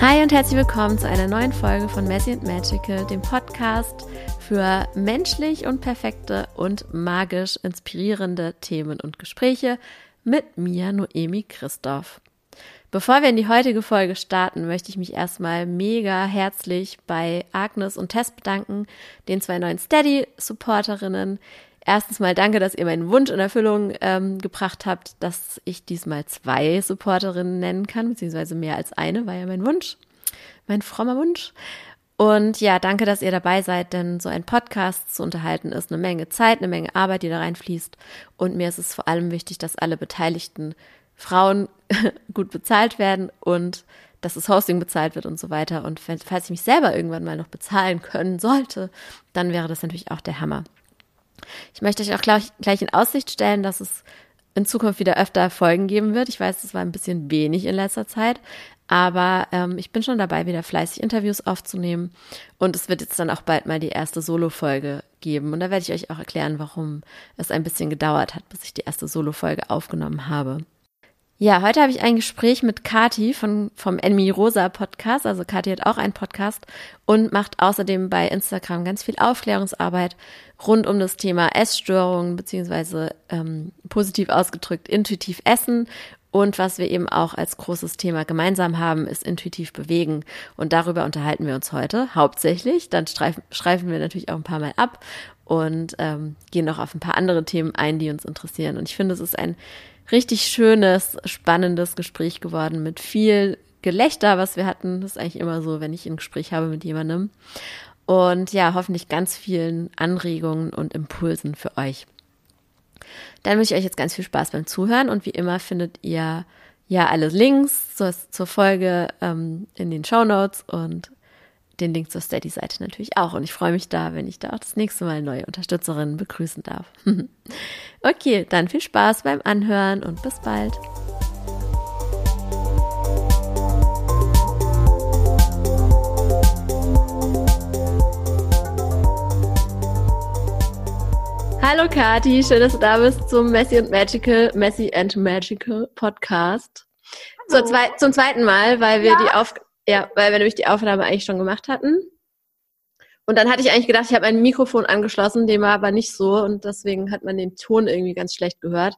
Hi und herzlich willkommen zu einer neuen Folge von Messy and Magical, dem Podcast für menschlich und perfekte und magisch inspirierende Themen und Gespräche mit mir, Noemi Christoph. Bevor wir in die heutige Folge starten, möchte ich mich erstmal mega herzlich bei Agnes und Tess bedanken, den zwei neuen Steady-Supporterinnen. Erstens mal danke, dass ihr meinen Wunsch in Erfüllung ähm, gebracht habt, dass ich diesmal zwei Supporterinnen nennen kann, beziehungsweise mehr als eine, war ja mein Wunsch, mein frommer Wunsch. Und ja, danke, dass ihr dabei seid, denn so ein Podcast zu unterhalten ist eine Menge Zeit, eine Menge Arbeit, die da reinfließt. Und mir ist es vor allem wichtig, dass alle Beteiligten Frauen gut bezahlt werden und dass das Hosting bezahlt wird und so weiter. Und falls ich mich selber irgendwann mal noch bezahlen können sollte, dann wäre das natürlich auch der Hammer. Ich möchte euch auch gleich, gleich in Aussicht stellen, dass es in Zukunft wieder öfter Folgen geben wird. Ich weiß, es war ein bisschen wenig in letzter Zeit, aber ähm, ich bin schon dabei, wieder fleißig Interviews aufzunehmen. Und es wird jetzt dann auch bald mal die erste Solo-Folge geben. Und da werde ich euch auch erklären, warum es ein bisschen gedauert hat, bis ich die erste Solo-Folge aufgenommen habe. Ja, heute habe ich ein Gespräch mit Kati von, vom Enmi Rosa Podcast. Also Kati hat auch einen Podcast und macht außerdem bei Instagram ganz viel Aufklärungsarbeit rund um das Thema Essstörungen, beziehungsweise ähm, positiv ausgedrückt intuitiv Essen. Und was wir eben auch als großes Thema gemeinsam haben, ist intuitiv bewegen. Und darüber unterhalten wir uns heute hauptsächlich. Dann streifen, streifen wir natürlich auch ein paar Mal ab und ähm, gehen noch auf ein paar andere Themen ein, die uns interessieren. Und ich finde, es ist ein richtig schönes, spannendes Gespräch geworden mit viel Gelächter, was wir hatten. Das ist eigentlich immer so, wenn ich ein Gespräch habe mit jemandem. Und ja, hoffentlich ganz vielen Anregungen und Impulsen für euch. Dann wünsche ich euch jetzt ganz viel Spaß beim Zuhören und wie immer findet ihr ja alle Links zur, zur Folge ähm, in den Show Notes und den Link zur Steady-Seite natürlich auch. Und ich freue mich da, wenn ich da auch das nächste Mal neue Unterstützerinnen begrüßen darf. okay, dann viel Spaß beim Anhören und bis bald. Hallo Kati, schön, dass du da bist zum Messy and Magical, Messy and Magical Podcast. Zur zwei, zum zweiten Mal, weil wir ja. die Aufgabe ja, weil wir nämlich die Aufnahme eigentlich schon gemacht hatten. Und dann hatte ich eigentlich gedacht, ich habe ein Mikrofon angeschlossen, dem war aber nicht so und deswegen hat man den Ton irgendwie ganz schlecht gehört.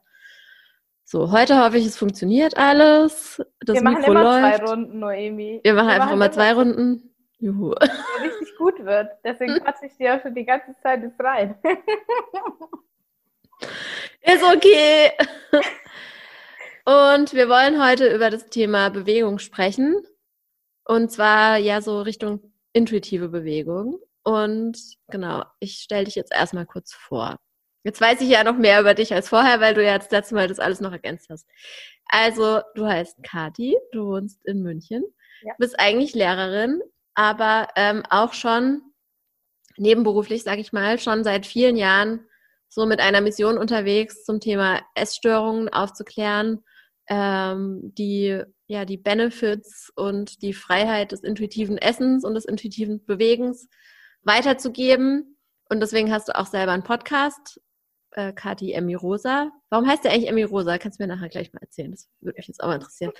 So, heute hoffe ich, es funktioniert alles. Das wir machen Mikro immer läuft. zwei Runden, Noemi. Wir machen wir einfach machen immer zwei Runden. Juhu. Der richtig gut wird. Deswegen quatsche ich dir auch schon die ganze Zeit jetzt rein. Ist okay. Und wir wollen heute über das Thema Bewegung sprechen. Und zwar ja so Richtung intuitive Bewegung. Und genau, ich stelle dich jetzt erstmal kurz vor. Jetzt weiß ich ja noch mehr über dich als vorher, weil du ja das letzte Mal das alles noch ergänzt hast. Also, du heißt Kati, du wohnst in München, ja. bist eigentlich Lehrerin, aber ähm, auch schon nebenberuflich, sag ich mal, schon seit vielen Jahren so mit einer Mission unterwegs zum Thema Essstörungen aufzuklären, ähm, die ja, die Benefits und die Freiheit des intuitiven Essens und des intuitiven Bewegens weiterzugeben. Und deswegen hast du auch selber einen Podcast, äh, Kati Emmy Rosa. Warum heißt der eigentlich Emmy Rosa? Kannst du mir nachher gleich mal erzählen. Das würde mich jetzt auch mal interessieren.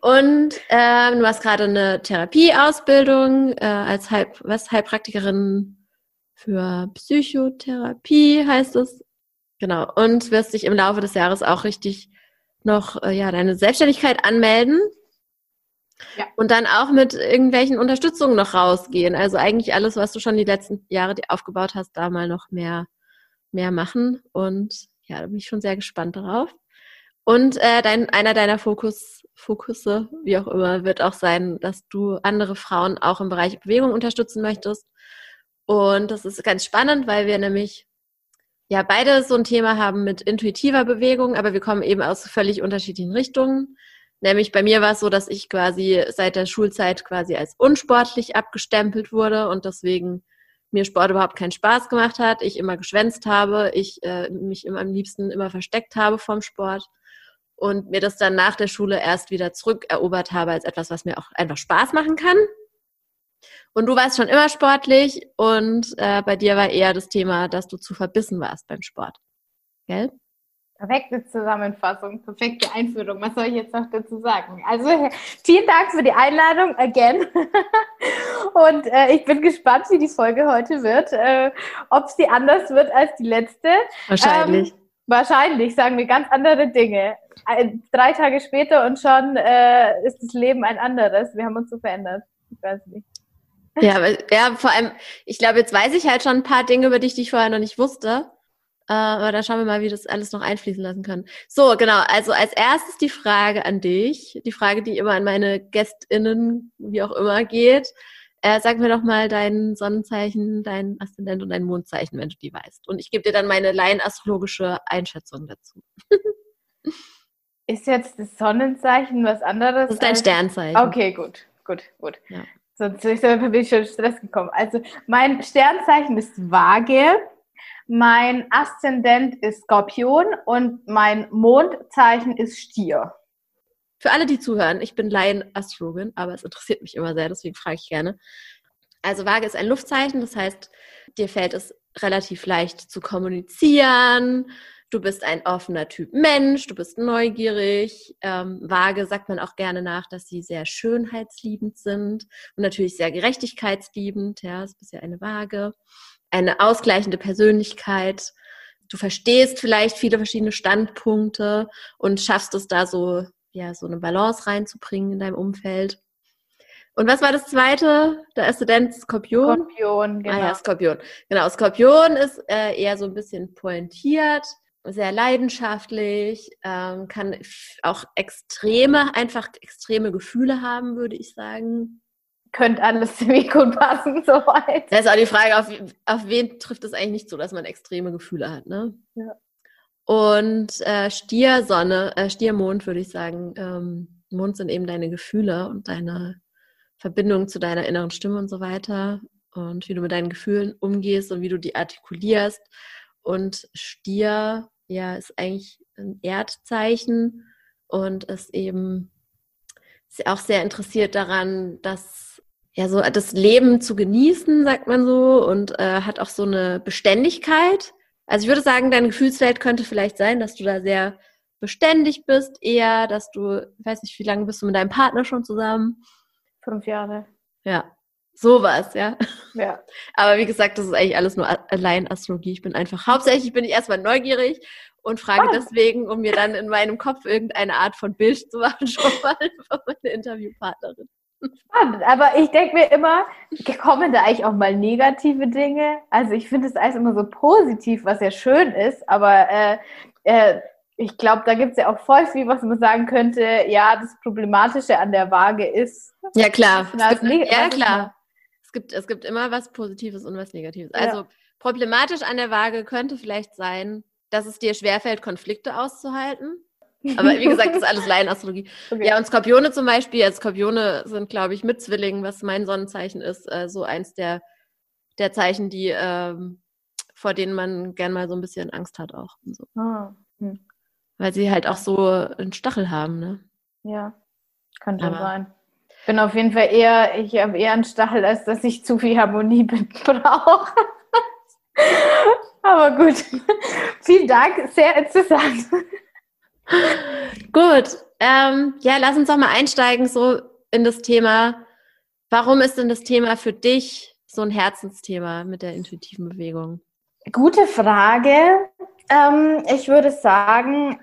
Und ähm, du hast gerade eine Therapieausbildung äh, als Heil was, Heilpraktikerin für Psychotherapie heißt es. Genau. Und wirst dich im Laufe des Jahres auch richtig noch äh, ja, deine Selbstständigkeit anmelden ja. und dann auch mit irgendwelchen Unterstützungen noch rausgehen. Also eigentlich alles, was du schon die letzten Jahre aufgebaut hast, da mal noch mehr, mehr machen. Und ja, da bin ich schon sehr gespannt darauf. Und äh, dein, einer deiner Fokus, Fokusse, wie auch immer, wird auch sein, dass du andere Frauen auch im Bereich Bewegung unterstützen möchtest. Und das ist ganz spannend, weil wir nämlich ja beide so ein Thema haben mit intuitiver Bewegung, aber wir kommen eben aus völlig unterschiedlichen Richtungen. Nämlich bei mir war es so, dass ich quasi seit der Schulzeit quasi als unsportlich abgestempelt wurde und deswegen mir Sport überhaupt keinen Spaß gemacht hat, ich immer geschwänzt habe, ich äh, mich immer am liebsten immer versteckt habe vom Sport und mir das dann nach der Schule erst wieder zurückerobert habe als etwas, was mir auch einfach Spaß machen kann. Und du warst schon immer sportlich und äh, bei dir war eher das Thema, dass du zu verbissen warst beim Sport. Gell? Perfekte Zusammenfassung, perfekte Einführung. Was soll ich jetzt noch dazu sagen? Also vielen Dank für die Einladung again. Und äh, ich bin gespannt, wie die Folge heute wird. Äh, Ob sie anders wird als die letzte. Wahrscheinlich. Ähm, wahrscheinlich sagen wir ganz andere Dinge. Ein, drei Tage später und schon äh, ist das Leben ein anderes. Wir haben uns so verändert. Ich weiß nicht. Ja, aber, ja, vor allem, ich glaube, jetzt weiß ich halt schon ein paar Dinge über dich, die ich vorher noch nicht wusste. Äh, aber da schauen wir mal, wie das alles noch einfließen lassen können. So, genau. Also als erstes die Frage an dich. Die Frage, die immer an meine GästInnen, wie auch immer, geht. Äh, sag mir doch mal dein Sonnenzeichen, dein Aszendent und dein Mondzeichen, wenn du die weißt. Und ich gebe dir dann meine laienastrologische Einschätzung dazu. Ist jetzt das Sonnenzeichen was anderes? Das ist dein Sternzeichen. Okay, gut, gut, gut. Ja. Sonst bin ich schon in Stress gekommen. Also mein Sternzeichen ist Waage. Mein Aszendent ist Skorpion und mein Mondzeichen ist Stier. Für alle, die zuhören, ich bin Laien-Astrologin, aber es interessiert mich immer sehr, deswegen frage ich gerne. Also Waage ist ein Luftzeichen, das heißt, dir fällt es relativ leicht zu kommunizieren. Du bist ein offener Typ Mensch, du bist neugierig. Ähm, Waage sagt man auch gerne nach, dass sie sehr schönheitsliebend sind und natürlich sehr gerechtigkeitsliebend. Ja, es ist ja eine Waage eine ausgleichende Persönlichkeit. Du verstehst vielleicht viele verschiedene Standpunkte und schaffst es da so, ja, so eine Balance reinzubringen in deinem Umfeld. Und was war das zweite? Der Aszendent Skorpion? Skorpion, genau. Ah ja, Skorpion. Genau, Skorpion ist äh, eher so ein bisschen pointiert, sehr leidenschaftlich, ähm, kann auch extreme, einfach extreme Gefühle haben, würde ich sagen könnte alles ziemlich gut passen, soweit. Das ist auch die Frage, auf, auf wen trifft es eigentlich nicht so, dass man extreme Gefühle hat, ne? Ja. Und äh, Stiersonne, äh, Stiermond würde ich sagen, ähm, Mond sind eben deine Gefühle und deine Verbindung zu deiner inneren Stimme und so weiter und wie du mit deinen Gefühlen umgehst und wie du die artikulierst. Und Stier, ja, ist eigentlich ein Erdzeichen und ist eben ist auch sehr interessiert daran, dass ja, so das Leben zu genießen, sagt man so, und äh, hat auch so eine Beständigkeit. Also ich würde sagen, deine Gefühlswelt könnte vielleicht sein, dass du da sehr beständig bist, eher, dass du, ich weiß nicht, wie lange bist du mit deinem Partner schon zusammen? Fünf Jahre. Ja, sowas, ja. Ja. Aber wie gesagt, das ist eigentlich alles nur allein Astrologie. Ich bin einfach, hauptsächlich bin ich erstmal neugierig und frage ah. deswegen, um mir dann in meinem Kopf irgendeine Art von Bild zu machen, schon mal für meine Interviewpartnerin. Spannend, aber ich denke mir immer, kommen da eigentlich auch mal negative Dinge? Also ich finde es alles immer so positiv, was ja schön ist, aber äh, äh, ich glaube, da gibt es ja auch voll viel, was man sagen könnte, ja, das Problematische an der Waage ist. Ja, klar. Gibt, ja, klar. Es gibt, es gibt immer was Positives und was Negatives. Also ja. problematisch an der Waage könnte vielleicht sein, dass es dir schwerfällt, Konflikte auszuhalten. Aber wie gesagt, das ist alles Laienastrologie. Okay. Ja, und Skorpione zum Beispiel, ja, Skorpione sind, glaube ich, mit Zwillingen, was mein Sonnenzeichen ist, äh, so eins der, der Zeichen, die, ähm, vor denen man gern mal so ein bisschen Angst hat auch. So. Ah. Hm. Weil sie halt auch so einen Stachel haben, ne? Ja, kann schon sein. Ich bin auf jeden Fall eher, ich habe eher einen Stachel, als dass ich zu viel Harmonie brauche. Aber gut. Vielen Dank, sehr interessant. Gut, ähm, ja, lass uns doch mal einsteigen so in das Thema. Warum ist denn das Thema für dich so ein Herzensthema mit der intuitiven Bewegung? Gute Frage. Ähm, ich würde sagen,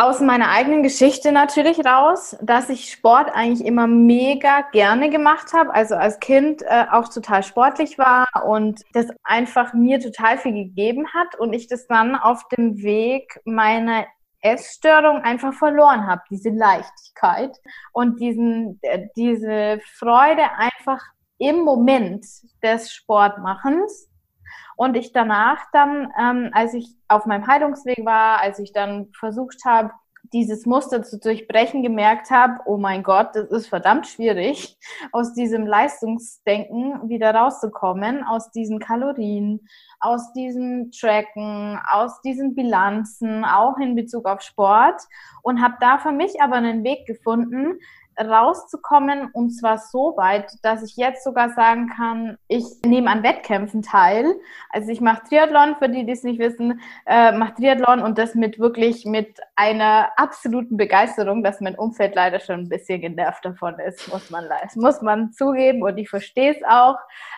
aus meiner eigenen Geschichte natürlich raus, dass ich Sport eigentlich immer mega gerne gemacht habe, also als Kind äh, auch total sportlich war und das einfach mir total viel gegeben hat und ich das dann auf dem Weg meiner Essstörung einfach verloren habe, diese Leichtigkeit und diesen, äh, diese Freude einfach im Moment des Sportmachens. Und ich danach dann, ähm, als ich auf meinem Heilungsweg war, als ich dann versucht habe, dieses Muster zu durchbrechen, gemerkt habe, oh mein Gott, das ist verdammt schwierig, aus diesem Leistungsdenken wieder rauszukommen, aus diesen Kalorien, aus diesen Tracken, aus diesen Bilanzen, auch in Bezug auf Sport. Und habe da für mich aber einen Weg gefunden, rauszukommen und zwar so weit, dass ich jetzt sogar sagen kann, ich nehme an Wettkämpfen teil. Also ich mache Triathlon, für die, die es nicht wissen, äh, mache Triathlon und das mit wirklich mit einer absoluten Begeisterung, dass mein Umfeld leider schon ein bisschen genervt davon ist, muss man, muss man zugeben und ich verstehe es auch,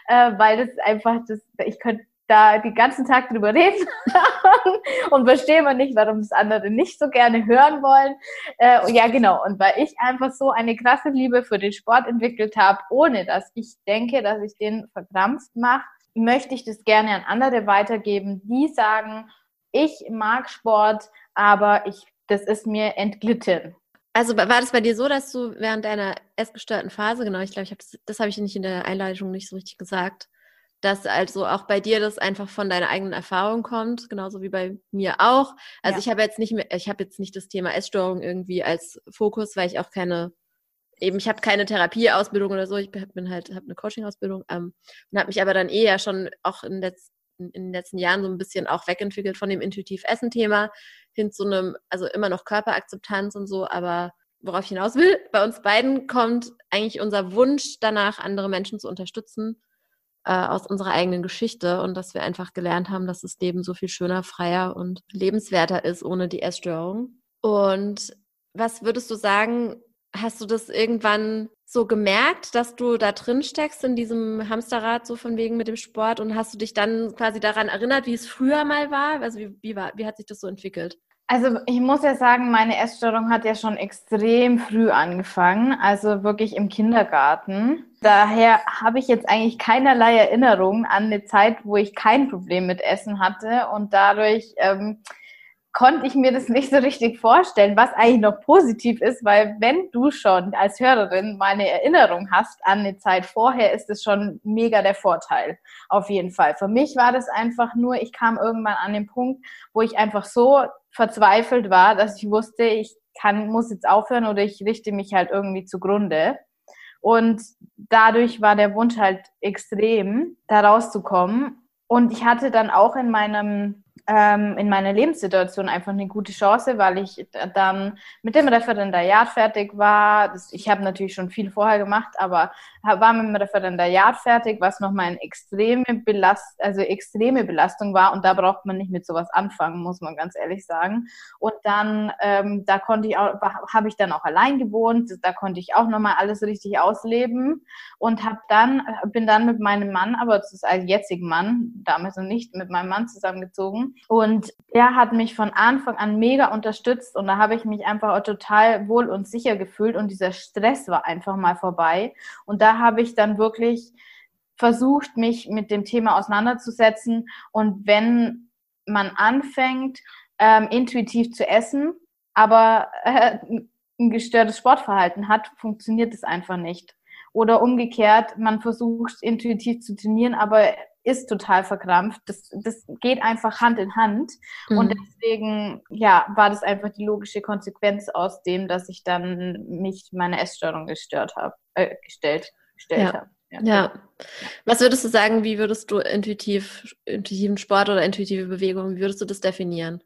äh, weil das einfach, das, ich könnte da den ganzen Tag drüber reden und verstehe man nicht, warum das andere nicht so gerne hören wollen. Äh, ja, genau. Und weil ich einfach so eine krasse Liebe für den Sport entwickelt habe, ohne dass ich denke, dass ich den verkrampft mache, möchte ich das gerne an andere weitergeben, die sagen, ich mag Sport, aber ich, das ist mir entglitten. Also war das bei dir so, dass du während deiner essgestörten Phase, genau, ich glaube, ich habe das, das habe ich nicht in der Einleitung nicht so richtig gesagt, dass also auch bei dir das einfach von deiner eigenen Erfahrung kommt, genauso wie bei mir auch. Also ja. ich habe jetzt nicht mehr, ich habe jetzt nicht das Thema Essstörung irgendwie als Fokus, weil ich auch keine, eben ich habe keine Therapieausbildung oder so, ich bin halt, habe eine Coaching-Ausbildung ähm, und habe mich aber dann eh ja schon auch in, letz, in den letzten Jahren so ein bisschen auch wegentwickelt von dem Intuitiv-Essen-Thema hin zu einem, also immer noch Körperakzeptanz und so, aber worauf ich hinaus will, bei uns beiden kommt eigentlich unser Wunsch danach, andere Menschen zu unterstützen äh, aus unserer eigenen Geschichte und dass wir einfach gelernt haben, dass das Leben so viel schöner, freier und lebenswerter ist ohne die Essstörung. Und was würdest du sagen, hast du das irgendwann so gemerkt, dass du da drin steckst in diesem Hamsterrad, so von wegen mit dem Sport und hast du dich dann quasi daran erinnert, wie es früher mal war? Also wie, wie, war, wie hat sich das so entwickelt? Also ich muss ja sagen, meine Essstörung hat ja schon extrem früh angefangen, also wirklich im Kindergarten. Daher habe ich jetzt eigentlich keinerlei Erinnerung an eine Zeit, wo ich kein Problem mit Essen hatte und dadurch ähm, konnte ich mir das nicht so richtig vorstellen, was eigentlich noch positiv ist, weil wenn du schon als Hörerin meine Erinnerung hast an eine Zeit vorher, ist es schon mega der Vorteil. Auf jeden Fall. Für mich war das einfach nur, ich kam irgendwann an den Punkt, wo ich einfach so verzweifelt war, dass ich wusste, ich kann, muss jetzt aufhören oder ich richte mich halt irgendwie zugrunde. Und dadurch war der Wunsch halt extrem, da rauszukommen. Und ich hatte dann auch in meinem ähm, in meiner Lebenssituation einfach eine gute Chance, weil ich dann mit dem Referendariat fertig war. Ich habe natürlich schon viel vorher gemacht, aber war mit dem Referendariat fertig, was nochmal eine extreme Belast also extreme Belastung war und da braucht man nicht mit sowas anfangen, muss man ganz ehrlich sagen. Und dann, ähm, da konnte ich auch, habe ich dann auch allein gewohnt, da konnte ich auch nochmal alles richtig ausleben und habe dann, bin dann mit meinem Mann, aber das ist als jetzigen Mann, damals noch nicht, mit meinem Mann zusammengezogen und er hat mich von Anfang an mega unterstützt und da habe ich mich einfach total wohl und sicher gefühlt und dieser Stress war einfach mal vorbei. Und da habe ich dann wirklich versucht, mich mit dem Thema auseinanderzusetzen. Und wenn man anfängt, ähm, intuitiv zu essen, aber äh, ein gestörtes Sportverhalten hat, funktioniert es einfach nicht. Oder umgekehrt, man versucht intuitiv zu trainieren, aber ist total verkrampft. Das, das geht einfach Hand in Hand. Mhm. Und deswegen, ja, war das einfach die logische Konsequenz aus dem, dass ich dann mich meine Essstörung gestört habe, äh, gestellt, gestellt ja. habe. Ja. ja. Was würdest du sagen, wie würdest du intuitiv, intuitiven Sport oder intuitive Bewegung, wie würdest du das definieren?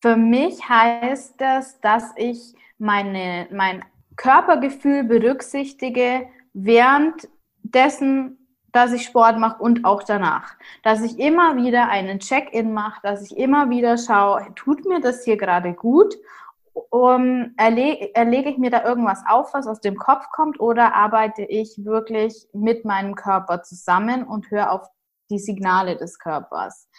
Für mich heißt das, dass ich meine, mein Körpergefühl berücksichtige, während dessen dass ich Sport mache und auch danach. Dass ich immer wieder einen Check-in mache, dass ich immer wieder schaue, tut mir das hier gerade gut? Um, erlege, erlege ich mir da irgendwas auf, was aus dem Kopf kommt, oder arbeite ich wirklich mit meinem Körper zusammen und höre auf die Signale des Körpers?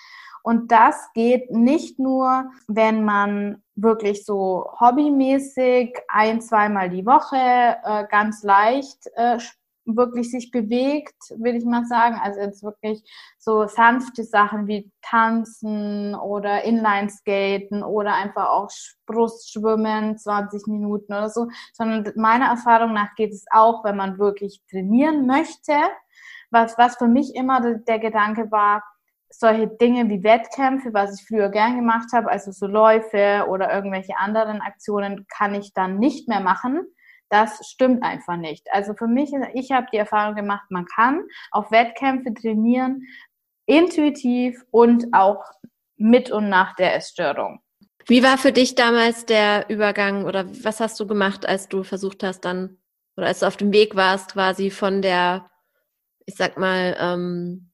Und das geht nicht nur, wenn man wirklich so hobbymäßig ein, zweimal die Woche äh, ganz leicht äh, wirklich sich bewegt, würde ich mal sagen. Also jetzt wirklich so sanfte Sachen wie Tanzen oder Inlineskaten oder einfach auch Brustschwimmen, 20 Minuten oder so, sondern meiner Erfahrung nach geht es auch, wenn man wirklich trainieren möchte. Was, was für mich immer der, der Gedanke war, solche Dinge wie Wettkämpfe, was ich früher gern gemacht habe, also so Läufe oder irgendwelche anderen Aktionen, kann ich dann nicht mehr machen, das stimmt einfach nicht. Also für mich, ich habe die Erfahrung gemacht, man kann auf Wettkämpfe trainieren, intuitiv und auch mit und nach der Essstörung. Wie war für dich damals der Übergang oder was hast du gemacht, als du versucht hast, dann oder als du auf dem Weg warst, quasi von der, ich sag mal, ähm,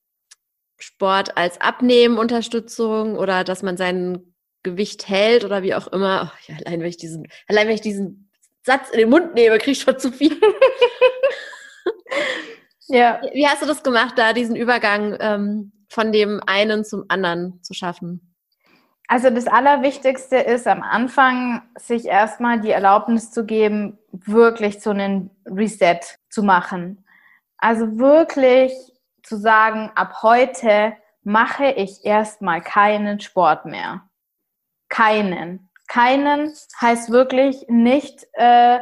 Sport als Abnehmen-Unterstützung oder dass man sein Gewicht hält oder wie auch immer. Oh, ja, allein wenn ich diesen, allein wenn ich diesen Satz in den Mund nehme, kriege ich schon zu viel. ja. Wie hast du das gemacht, da diesen Übergang ähm, von dem einen zum anderen zu schaffen? Also das Allerwichtigste ist am Anfang, sich erstmal die Erlaubnis zu geben, wirklich so einen Reset zu machen. Also wirklich zu sagen, ab heute mache ich erstmal keinen Sport mehr. Keinen. Keinen heißt wirklich nicht, äh,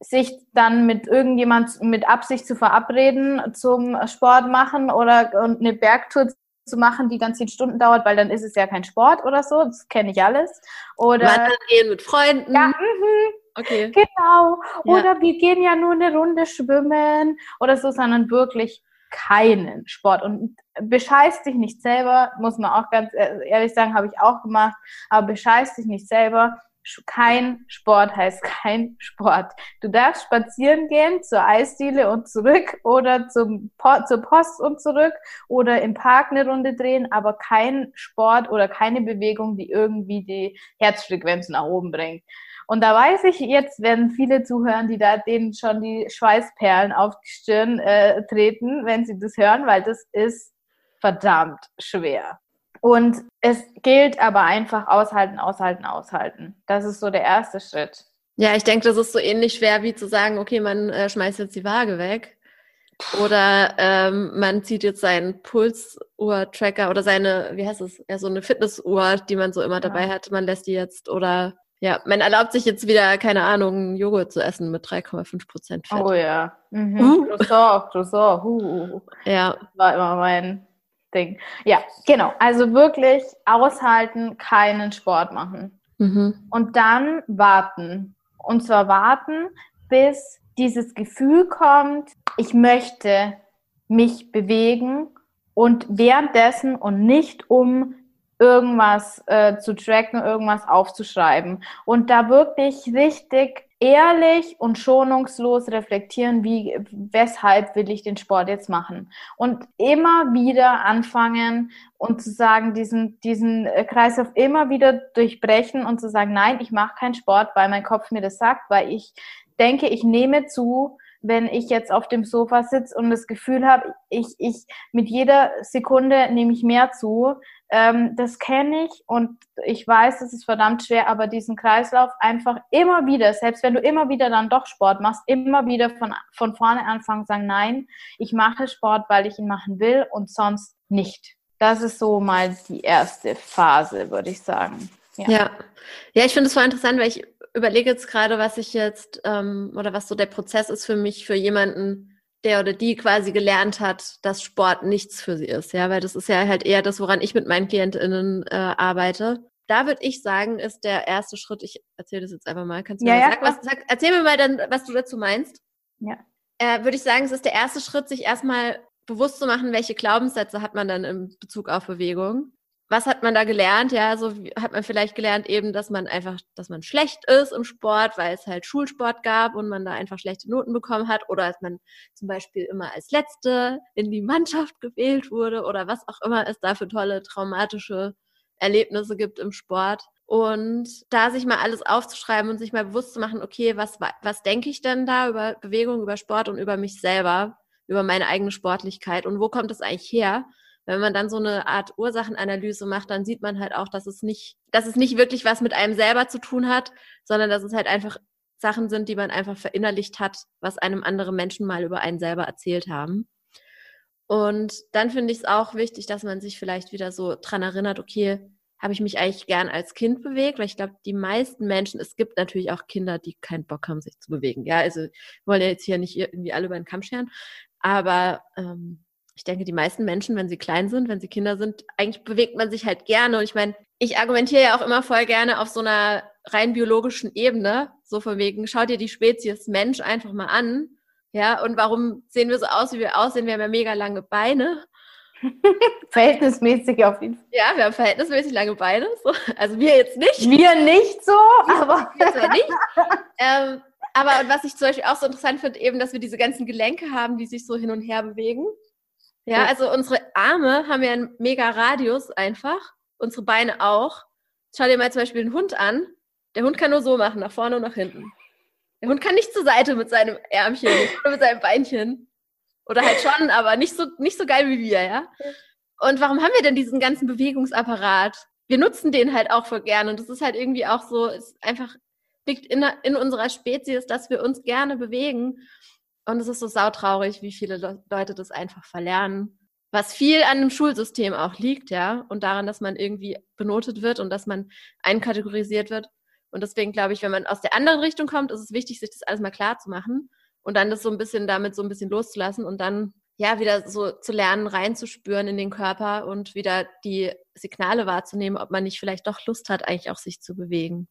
sich dann mit irgendjemand mit Absicht zu verabreden zum Sport machen oder eine Bergtour zu machen, die dann zehn Stunden dauert, weil dann ist es ja kein Sport oder so. Das kenne ich alles. Oder Wandern gehen mit Freunden. Ja, mhm. okay. Genau. Oder ja. wir gehen ja nur eine Runde schwimmen oder so, sondern wirklich keinen Sport. Und bescheiß dich nicht selber, muss man auch ganz ehrlich sagen, habe ich auch gemacht, aber bescheiß dich nicht selber. Kein Sport heißt kein Sport. Du darfst spazieren gehen zur Eisdiele und zurück oder zum po zur Post und zurück oder im Park eine Runde drehen, aber kein Sport oder keine Bewegung, die irgendwie die Herzfrequenz nach oben bringt. Und da weiß ich, jetzt werden viele zuhören, die da denen schon die Schweißperlen auf die Stirn äh, treten, wenn sie das hören, weil das ist verdammt schwer. Und es gilt aber einfach aushalten, aushalten, aushalten. Das ist so der erste Schritt. Ja, ich denke, das ist so ähnlich schwer wie zu sagen, okay, man äh, schmeißt jetzt die Waage weg. Oder ähm, man zieht jetzt seinen Pulsuhr-Tracker oder seine, wie heißt es, ja, so eine Fitnessuhr, die man so immer dabei ja. hat, man lässt die jetzt oder ja, man erlaubt sich jetzt wieder, keine Ahnung, Joghurt zu essen mit 3,5 Prozent Fett. Oh ja. Mhm. Uh. Croissant, Croissant. Uh. Ja. Das war immer mein Ding. Ja, genau. Also wirklich aushalten, keinen Sport machen. Mhm. Und dann warten. Und zwar warten, bis dieses Gefühl kommt, ich möchte mich bewegen und währenddessen und nicht um irgendwas äh, zu tracken, irgendwas aufzuschreiben und da wirklich richtig ehrlich und schonungslos reflektieren, wie, weshalb will ich den Sport jetzt machen? Und immer wieder anfangen und zu sagen, diesen, diesen Kreislauf immer wieder durchbrechen und zu sagen, nein, ich mache keinen Sport, weil mein Kopf mir das sagt, weil ich denke, ich nehme zu, wenn ich jetzt auf dem Sofa sitze und das Gefühl habe, ich, ich mit jeder Sekunde nehme ich mehr zu. Ähm, das kenne ich und ich weiß, es ist verdammt schwer, aber diesen Kreislauf einfach immer wieder, selbst wenn du immer wieder dann doch Sport machst, immer wieder von, von vorne anfangen, sagen, nein, ich mache Sport, weil ich ihn machen will und sonst nicht. Das ist so mal die erste Phase, würde ich sagen. Ja. ja, ja ich finde es voll interessant, weil ich überlege jetzt gerade, was ich jetzt ähm, oder was so der Prozess ist für mich, für jemanden, der oder die quasi gelernt hat, dass Sport nichts für sie ist. Ja, weil das ist ja halt eher das, woran ich mit meinen KlientInnen äh, arbeite. Da würde ich sagen, ist der erste Schritt, ich erzähle das jetzt einfach mal, kannst du ja, mir ja, sagen, was, sag, erzähl mir mal dann, was du dazu meinst. Ja. Äh, würde ich sagen, es ist der erste Schritt, sich erstmal bewusst zu machen, welche Glaubenssätze hat man dann in Bezug auf Bewegung was hat man da gelernt? Ja, so hat man vielleicht gelernt eben, dass man einfach, dass man schlecht ist im Sport, weil es halt Schulsport gab und man da einfach schlechte Noten bekommen hat oder dass man zum Beispiel immer als Letzte in die Mannschaft gewählt wurde oder was auch immer es da für tolle traumatische Erlebnisse gibt im Sport. Und da sich mal alles aufzuschreiben und sich mal bewusst zu machen, okay, was, was denke ich denn da über Bewegung, über Sport und über mich selber, über meine eigene Sportlichkeit und wo kommt das eigentlich her? Wenn man dann so eine Art Ursachenanalyse macht, dann sieht man halt auch, dass es nicht, dass es nicht wirklich was mit einem selber zu tun hat, sondern dass es halt einfach Sachen sind, die man einfach verinnerlicht hat, was einem andere Menschen mal über einen selber erzählt haben. Und dann finde ich es auch wichtig, dass man sich vielleicht wieder so dran erinnert, okay, habe ich mich eigentlich gern als Kind bewegt, weil ich glaube, die meisten Menschen, es gibt natürlich auch Kinder, die keinen Bock haben, sich zu bewegen. Ja, also wollen ja jetzt hier nicht irgendwie alle über den Kamm scheren, aber ähm, ich denke, die meisten Menschen, wenn sie klein sind, wenn sie Kinder sind, eigentlich bewegt man sich halt gerne. Und ich meine, ich argumentiere ja auch immer voll gerne auf so einer rein biologischen Ebene, so von wegen, schau dir die Spezies Mensch einfach mal an. Ja, und warum sehen wir so aus, wie wir aussehen? Wir haben ja mega lange Beine. verhältnismäßig auf jeden Fall. Ja, wir haben verhältnismäßig lange Beine. So. Also wir jetzt nicht. Wir nicht so, aber. Wir nicht. Ähm, aber was ich zum Beispiel auch so interessant finde, eben, dass wir diese ganzen Gelenke haben, die sich so hin und her bewegen. Ja, ja. also unsere Arme haben ja einen mega Radius einfach, unsere Beine auch. Schau dir mal zum Beispiel den Hund an. Der Hund kann nur so machen, nach vorne und nach hinten. Der Hund kann nicht zur Seite mit seinem Ärmchen oder mit seinem Beinchen. Oder halt schon, aber nicht so, nicht so geil wie wir, ja? Und warum haben wir denn diesen ganzen Bewegungsapparat? Wir nutzen den halt auch voll gerne. Und das ist halt irgendwie auch so, ist einfach, liegt in, in unserer Spezies, dass wir uns gerne bewegen. Und es ist so sautraurig, wie viele Leute das einfach verlernen. Was viel an dem Schulsystem auch liegt, ja, und daran, dass man irgendwie benotet wird und dass man einkategorisiert wird. Und deswegen glaube ich, wenn man aus der anderen Richtung kommt, ist es wichtig, sich das alles mal klar zu machen und dann das so ein bisschen damit so ein bisschen loszulassen und dann ja wieder so zu lernen, reinzuspüren in den Körper und wieder die Signale wahrzunehmen, ob man nicht vielleicht doch Lust hat, eigentlich auch sich zu bewegen.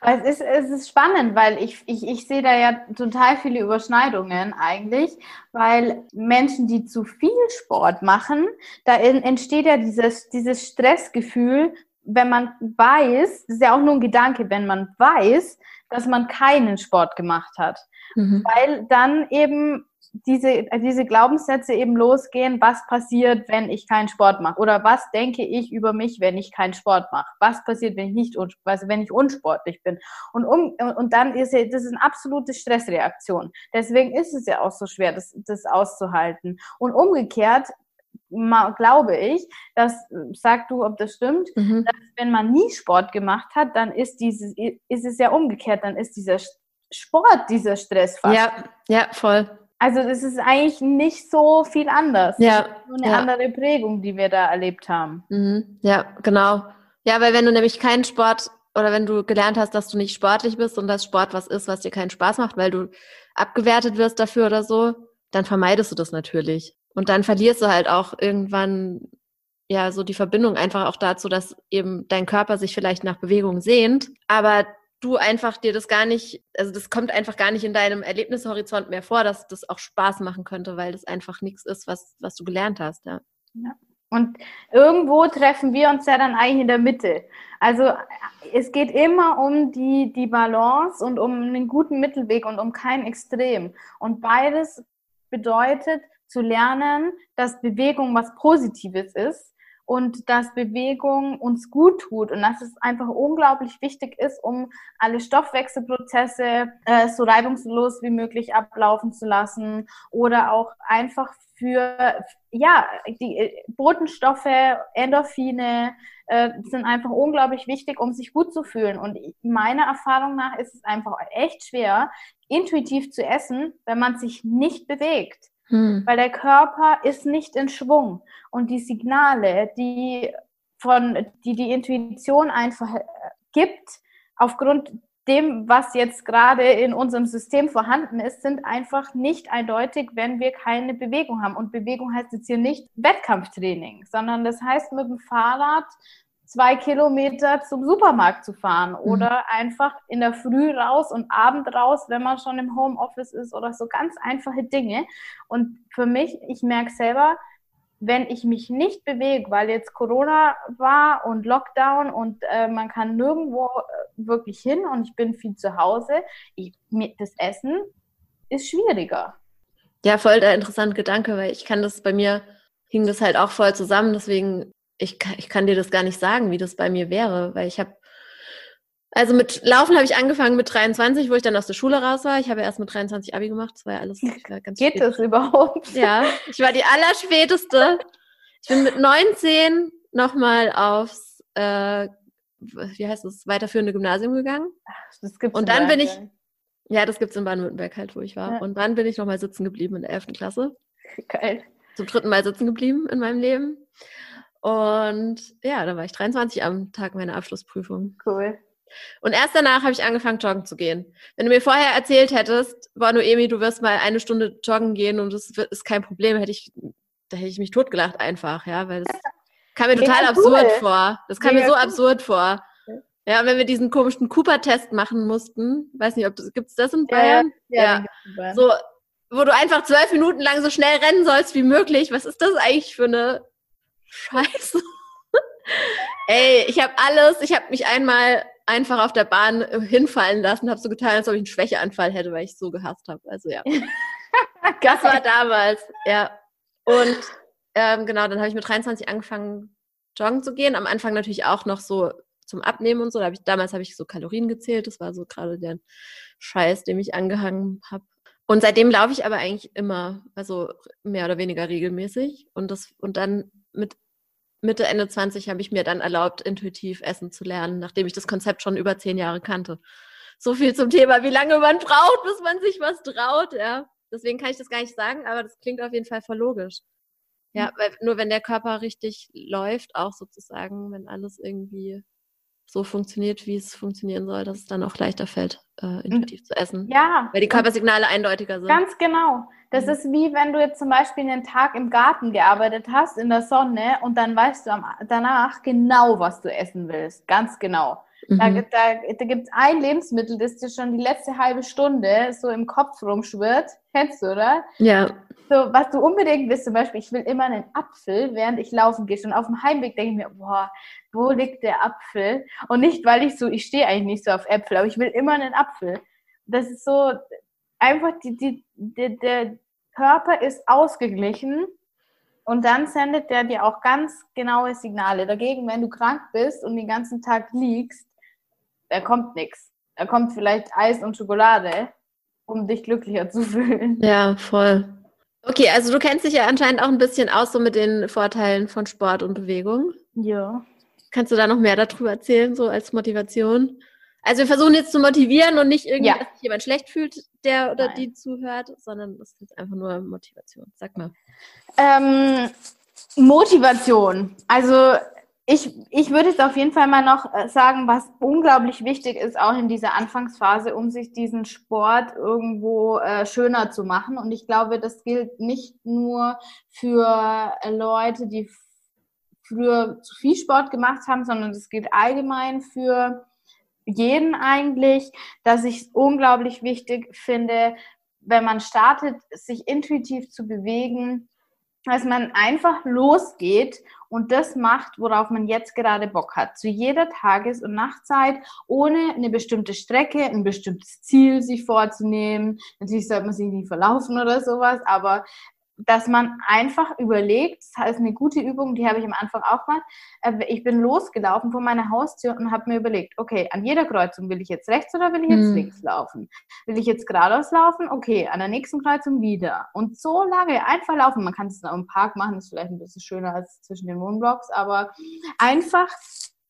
Aber es ist, es ist spannend, weil ich, ich, ich sehe da ja total viele Überschneidungen eigentlich, weil Menschen, die zu viel Sport machen, da entsteht ja dieses, dieses Stressgefühl, wenn man weiß, das ist ja auch nur ein Gedanke, wenn man weiß, dass man keinen Sport gemacht hat. Mhm. Weil dann eben diese, diese Glaubenssätze eben losgehen, was passiert, wenn ich keinen Sport mache? Oder was denke ich über mich, wenn ich keinen Sport mache? Was passiert, wenn ich nicht, also wenn ich unsportlich bin? Und, um, und dann ist ja, das ist eine absolute Stressreaktion. Deswegen ist es ja auch so schwer, das, das auszuhalten. Und umgekehrt, glaube ich, dass, sag du, ob das stimmt, mhm. dass wenn man nie Sport gemacht hat, dann ist dieses, ist es ja umgekehrt, dann ist dieser Sport dieser Stressfaktor. Ja, ja, voll. Also das ist eigentlich nicht so viel anders. Ja. Nur eine ja. andere Prägung, die wir da erlebt haben. Mhm. Ja, genau. Ja, weil wenn du nämlich keinen Sport oder wenn du gelernt hast, dass du nicht sportlich bist und dass Sport was ist, was dir keinen Spaß macht, weil du abgewertet wirst dafür oder so, dann vermeidest du das natürlich. Und dann verlierst du halt auch irgendwann ja so die Verbindung einfach auch dazu, dass eben dein Körper sich vielleicht nach Bewegung sehnt, aber du einfach dir das gar nicht, also das kommt einfach gar nicht in deinem Erlebnishorizont mehr vor, dass das auch Spaß machen könnte, weil das einfach nichts ist, was, was du gelernt hast, ja. ja. Und irgendwo treffen wir uns ja dann eigentlich in der Mitte. Also es geht immer um die, die Balance und um einen guten Mittelweg und um kein Extrem. Und beides bedeutet zu lernen, dass Bewegung was Positives ist und dass Bewegung uns gut tut und dass es einfach unglaublich wichtig ist, um alle Stoffwechselprozesse äh, so reibungslos wie möglich ablaufen zu lassen oder auch einfach für ja die äh, Botenstoffe, Endorphine äh, sind einfach unglaublich wichtig, um sich gut zu fühlen. Und meiner Erfahrung nach ist es einfach echt schwer, intuitiv zu essen, wenn man sich nicht bewegt. Hm. Weil der Körper ist nicht in Schwung. Und die Signale, die von, die die Intuition einfach äh, gibt, aufgrund dem, was jetzt gerade in unserem System vorhanden ist, sind einfach nicht eindeutig, wenn wir keine Bewegung haben. Und Bewegung heißt jetzt hier nicht Wettkampftraining, sondern das heißt mit dem Fahrrad zwei Kilometer zum Supermarkt zu fahren mhm. oder mhm. einfach in der Früh raus und Abend raus, wenn man schon im Homeoffice ist oder so ganz einfache Dinge. Und für mich, ich merke selber, wenn ich mich nicht bewege, weil jetzt Corona war und Lockdown und äh, man kann nirgendwo äh, wirklich hin und ich bin viel zu Hause, ich, das Essen ist schwieriger. Ja, voll der interessante Gedanke, weil ich kann das bei mir hing das halt auch voll zusammen. Deswegen ich, ich kann dir das gar nicht sagen, wie das bei mir wäre, weil ich habe, also mit Laufen habe ich angefangen mit 23, wo ich dann aus der Schule raus war. Ich habe erst mit 23 Abi gemacht, das war ja alles war ganz Geht spät. das überhaupt? Ja, ich war die Allerspäteste. Ich bin mit 19 nochmal aufs, äh, wie heißt das, weiterführende Gymnasium gegangen. Das gibt's Und dann bin ich, ja, das gibt's in Baden-Württemberg halt, wo ich war. Ja. Und dann bin ich nochmal sitzen geblieben in der 11. Klasse. Geil. Zum dritten Mal sitzen geblieben in meinem Leben. Und ja, da war ich 23 am Tag meiner Abschlussprüfung. Cool. Und erst danach habe ich angefangen, joggen zu gehen. Wenn du mir vorher erzählt hättest, boah, Noemi, du wirst mal eine Stunde joggen gehen und das ist kein Problem, hätte ich, da hätte ich mich totgelacht einfach, ja, weil das kam mir total absurd cool. vor. Das kam Mega mir so cool. absurd vor. Ja, und wenn wir diesen komischen Cooper-Test machen mussten, weiß nicht, ob das, gibt's das in Bayern? Ja, ja, ja. So, wo du einfach zwölf Minuten lang so schnell rennen sollst wie möglich. Was ist das eigentlich für eine Scheiße. Ey, ich habe alles, ich habe mich einmal einfach auf der Bahn äh, hinfallen lassen, habe so getan, als ob ich einen Schwächeanfall hätte, weil ich so gehasst habe. Also ja. das war damals, ja. Und ähm, genau, dann habe ich mit 23 angefangen, joggen zu gehen. Am Anfang natürlich auch noch so zum Abnehmen und so. Da hab ich, damals habe ich so Kalorien gezählt. Das war so gerade der Scheiß, dem ich angehangen habe. Und seitdem laufe ich aber eigentlich immer, also mehr oder weniger regelmäßig. Und das, und dann mit Mitte, Ende 20 habe ich mir dann erlaubt, intuitiv essen zu lernen, nachdem ich das Konzept schon über zehn Jahre kannte. So viel zum Thema, wie lange man braucht, bis man sich was traut, ja. Deswegen kann ich das gar nicht sagen, aber das klingt auf jeden Fall voll logisch. Ja, weil nur wenn der Körper richtig läuft, auch sozusagen, wenn alles irgendwie so funktioniert, wie es funktionieren soll, dass es dann auch leichter fällt, äh, intuitiv zu essen. Ja. Weil die Körpersignale eindeutiger sind. Ganz genau. Das mhm. ist wie wenn du jetzt zum Beispiel einen Tag im Garten gearbeitet hast, in der Sonne, und dann weißt du am, danach genau, was du essen willst. Ganz genau. Mhm. Da, da, da gibt es ein Lebensmittel, das dir schon die letzte halbe Stunde so im Kopf rumschwirrt. Kennst du, oder? Ja. So, was du unbedingt willst, zum Beispiel, ich will immer einen Apfel, während ich laufen gehe. Und auf dem Heimweg denke ich mir, boah, wo liegt der Apfel? Und nicht, weil ich so, ich stehe eigentlich nicht so auf Äpfel, aber ich will immer einen Apfel. Das ist so, einfach, die, die, die, der Körper ist ausgeglichen und dann sendet der dir auch ganz genaue Signale. Dagegen, wenn du krank bist und den ganzen Tag liegst, da kommt nichts. Da kommt vielleicht Eis und Schokolade, um dich glücklicher zu fühlen. Ja, voll. Okay, also du kennst dich ja anscheinend auch ein bisschen aus so mit den Vorteilen von Sport und Bewegung. Ja. Kannst du da noch mehr darüber erzählen, so als Motivation? Also wir versuchen jetzt zu motivieren und nicht irgendwie, ja. dass sich jemand schlecht fühlt, der oder Nein. die zuhört, sondern das ist jetzt einfach nur Motivation. Sag mal. Ähm, Motivation. Also ich, ich würde jetzt auf jeden Fall mal noch äh, sagen, was unglaublich wichtig ist, auch in dieser Anfangsphase, um sich diesen Sport irgendwo äh, schöner zu machen. Und ich glaube, das gilt nicht nur für äh, Leute, die früher zu viel Sport gemacht haben, sondern das gilt allgemein für jeden eigentlich, dass ich es unglaublich wichtig finde, wenn man startet, sich intuitiv zu bewegen, dass man einfach losgeht und das macht, worauf man jetzt gerade Bock hat. Zu jeder Tages- und Nachtzeit, ohne eine bestimmte Strecke, ein bestimmtes Ziel sich vorzunehmen. Natürlich sollte man sich nicht verlaufen oder sowas, aber dass man einfach überlegt, das ist eine gute Übung, die habe ich am Anfang auch gemacht. Äh, ich bin losgelaufen vor meiner Haustür und habe mir überlegt, okay, an jeder Kreuzung will ich jetzt rechts oder will ich jetzt hm. links laufen? Will ich jetzt geradeaus laufen? Okay, an der nächsten Kreuzung wieder. Und so lange einfach laufen. Man kann es auch im Park machen, ist vielleicht ein bisschen schöner als zwischen den Wohnblocks, aber einfach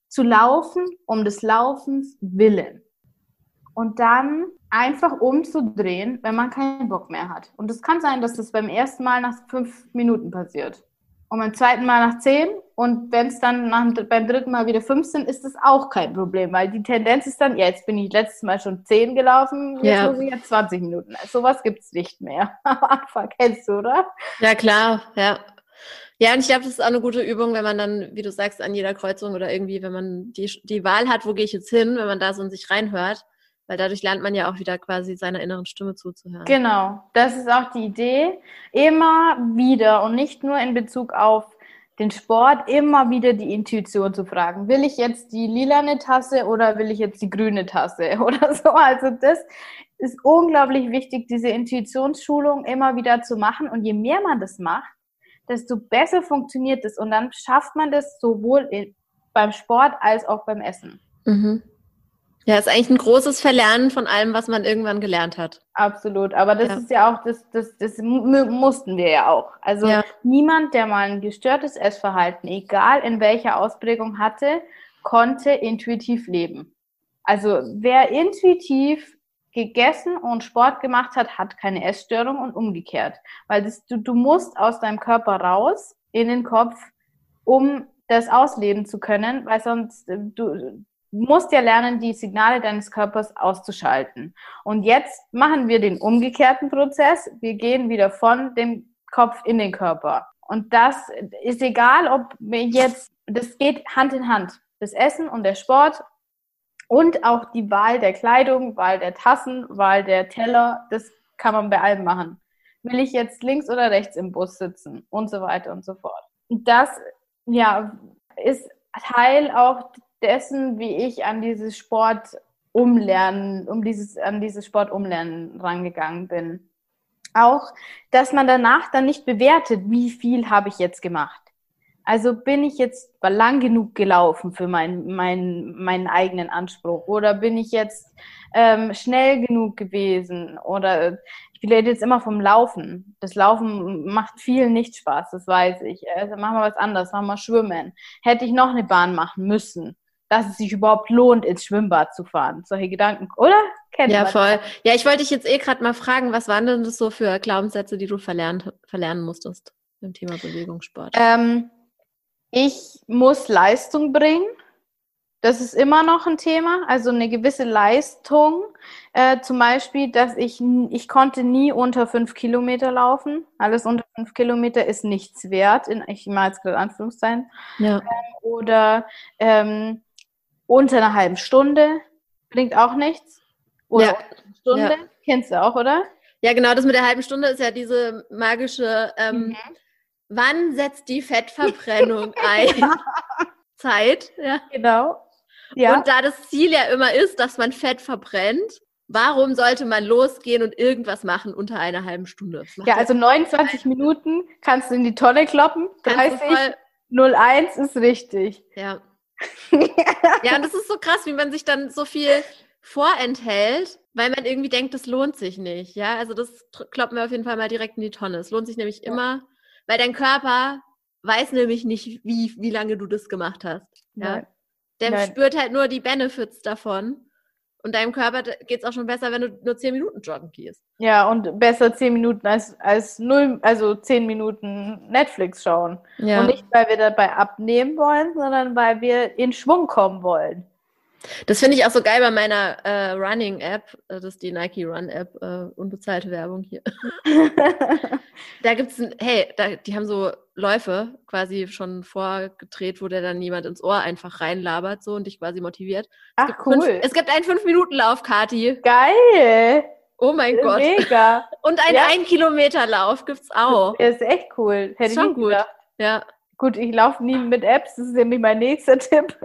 zu laufen um des Laufens willen. Und dann einfach umzudrehen, wenn man keinen Bock mehr hat. Und es kann sein, dass das beim ersten Mal nach fünf Minuten passiert. Und beim zweiten Mal nach zehn. Und wenn es dann nach, beim dritten Mal wieder fünf sind, ist das auch kein Problem, weil die Tendenz ist dann, ja, jetzt bin ich letztes Mal schon zehn gelaufen, jetzt ja. muss ich jetzt 20 Minuten. Sowas gibt es nicht mehr. Am Anfang kennst du, oder? Ja, klar, ja. Ja, und ich glaube, das ist auch eine gute Übung, wenn man dann, wie du sagst, an jeder Kreuzung oder irgendwie, wenn man die, die Wahl hat, wo gehe ich jetzt hin, wenn man da so in sich reinhört weil dadurch lernt man ja auch wieder quasi seiner inneren Stimme zuzuhören. Genau, das ist auch die Idee. Immer wieder und nicht nur in Bezug auf den Sport, immer wieder die Intuition zu fragen. Will ich jetzt die lilane Tasse oder will ich jetzt die grüne Tasse oder so? Also das ist unglaublich wichtig, diese Intuitionsschulung immer wieder zu machen. Und je mehr man das macht, desto besser funktioniert es. Und dann schafft man das sowohl beim Sport als auch beim Essen. Mhm. Ja, ist eigentlich ein großes Verlernen von allem, was man irgendwann gelernt hat. Absolut. Aber das ja. ist ja auch, das, das, das mussten wir ja auch. Also ja. niemand, der mal ein gestörtes Essverhalten, egal in welcher Ausprägung hatte, konnte intuitiv leben. Also wer intuitiv gegessen und Sport gemacht hat, hat keine Essstörung und umgekehrt. Weil das, du, du musst aus deinem Körper raus in den Kopf, um das ausleben zu können, weil sonst du, musst ja lernen, die Signale deines Körpers auszuschalten. Und jetzt machen wir den umgekehrten Prozess. Wir gehen wieder von dem Kopf in den Körper. Und das ist egal, ob wir jetzt, das geht Hand in Hand. Das Essen und der Sport und auch die Wahl der Kleidung, Wahl der Tassen, Wahl der Teller, das kann man bei allem machen. Will ich jetzt links oder rechts im Bus sitzen und so weiter und so fort. Und das, ja, ist Teil auch dessen, wie ich an dieses Sport umlernen, um dieses, an dieses Sport umlernen rangegangen bin. Auch, dass man danach dann nicht bewertet, wie viel habe ich jetzt gemacht. Also bin ich jetzt lang genug gelaufen für mein, mein, meinen eigenen Anspruch oder bin ich jetzt ähm, schnell genug gewesen oder ich rede jetzt immer vom Laufen. Das Laufen macht vielen nicht Spaß, das weiß ich. Also machen wir was anderes, machen wir Schwimmen. Hätte ich noch eine Bahn machen müssen, dass es sich überhaupt lohnt, ins Schwimmbad zu fahren. Solche Gedanken, oder? Kennt ja, voll. Ja, ich wollte dich jetzt eh gerade mal fragen, was waren denn das so für Glaubenssätze, die du verlernt, verlernen musstest beim Thema Bewegungssport? Ähm, ich muss Leistung bringen. Das ist immer noch ein Thema, also eine gewisse Leistung. Äh, zum Beispiel, dass ich, ich konnte nie unter fünf Kilometer laufen. Alles unter fünf Kilometer ist nichts wert, in, ich mache jetzt gerade Anführungszeichen. Ja. Ähm, oder ähm, unter einer halben Stunde bringt auch nichts. Oder ja. eine Stunde, ja. kennst du auch, oder? Ja, genau, das mit der halben Stunde ist ja diese magische, ähm, mhm. wann setzt die Fettverbrennung ein? Zeit, ja. Genau. Ja. Und da das Ziel ja immer ist, dass man Fett verbrennt, warum sollte man losgehen und irgendwas machen unter einer halben Stunde? Ja, also 29 Minuten kannst du in die Tonne kloppen. 30, 01 ist richtig. Ja. Ja, und das ist so krass, wie man sich dann so viel vorenthält, weil man irgendwie denkt, das lohnt sich nicht. Ja, also das kloppen wir auf jeden Fall mal direkt in die Tonne. Es lohnt sich nämlich ja. immer, weil dein Körper weiß nämlich nicht, wie, wie lange du das gemacht hast. Ja. Nein. Der Nein. spürt halt nur die Benefits davon. Und deinem Körper geht es auch schon besser, wenn du nur zehn Minuten joggen gehst. Ja, und besser zehn Minuten als, als null, also zehn Minuten Netflix schauen. Ja. Und nicht, weil wir dabei abnehmen wollen, sondern weil wir in Schwung kommen wollen. Das finde ich auch so geil bei meiner äh, Running-App. Äh, das ist die Nike Run-App, äh, unbezahlte Werbung hier. da gibt es, hey, da, die haben so Läufe quasi schon vorgedreht, wo der dann jemand ins Ohr einfach reinlabert so und dich quasi motiviert. Ach, cool. Fünf, es gibt einen 5-Minuten-Lauf, Kati. Geil! Oh mein Gott. Mega. Und einen ja. 1-Kilometer-Lauf gibt es auch. Der ist echt cool. Hätte schon gut. Gedacht. Ja. Gut, ich laufe nie mit Apps, das ist nämlich mein nächster Tipp.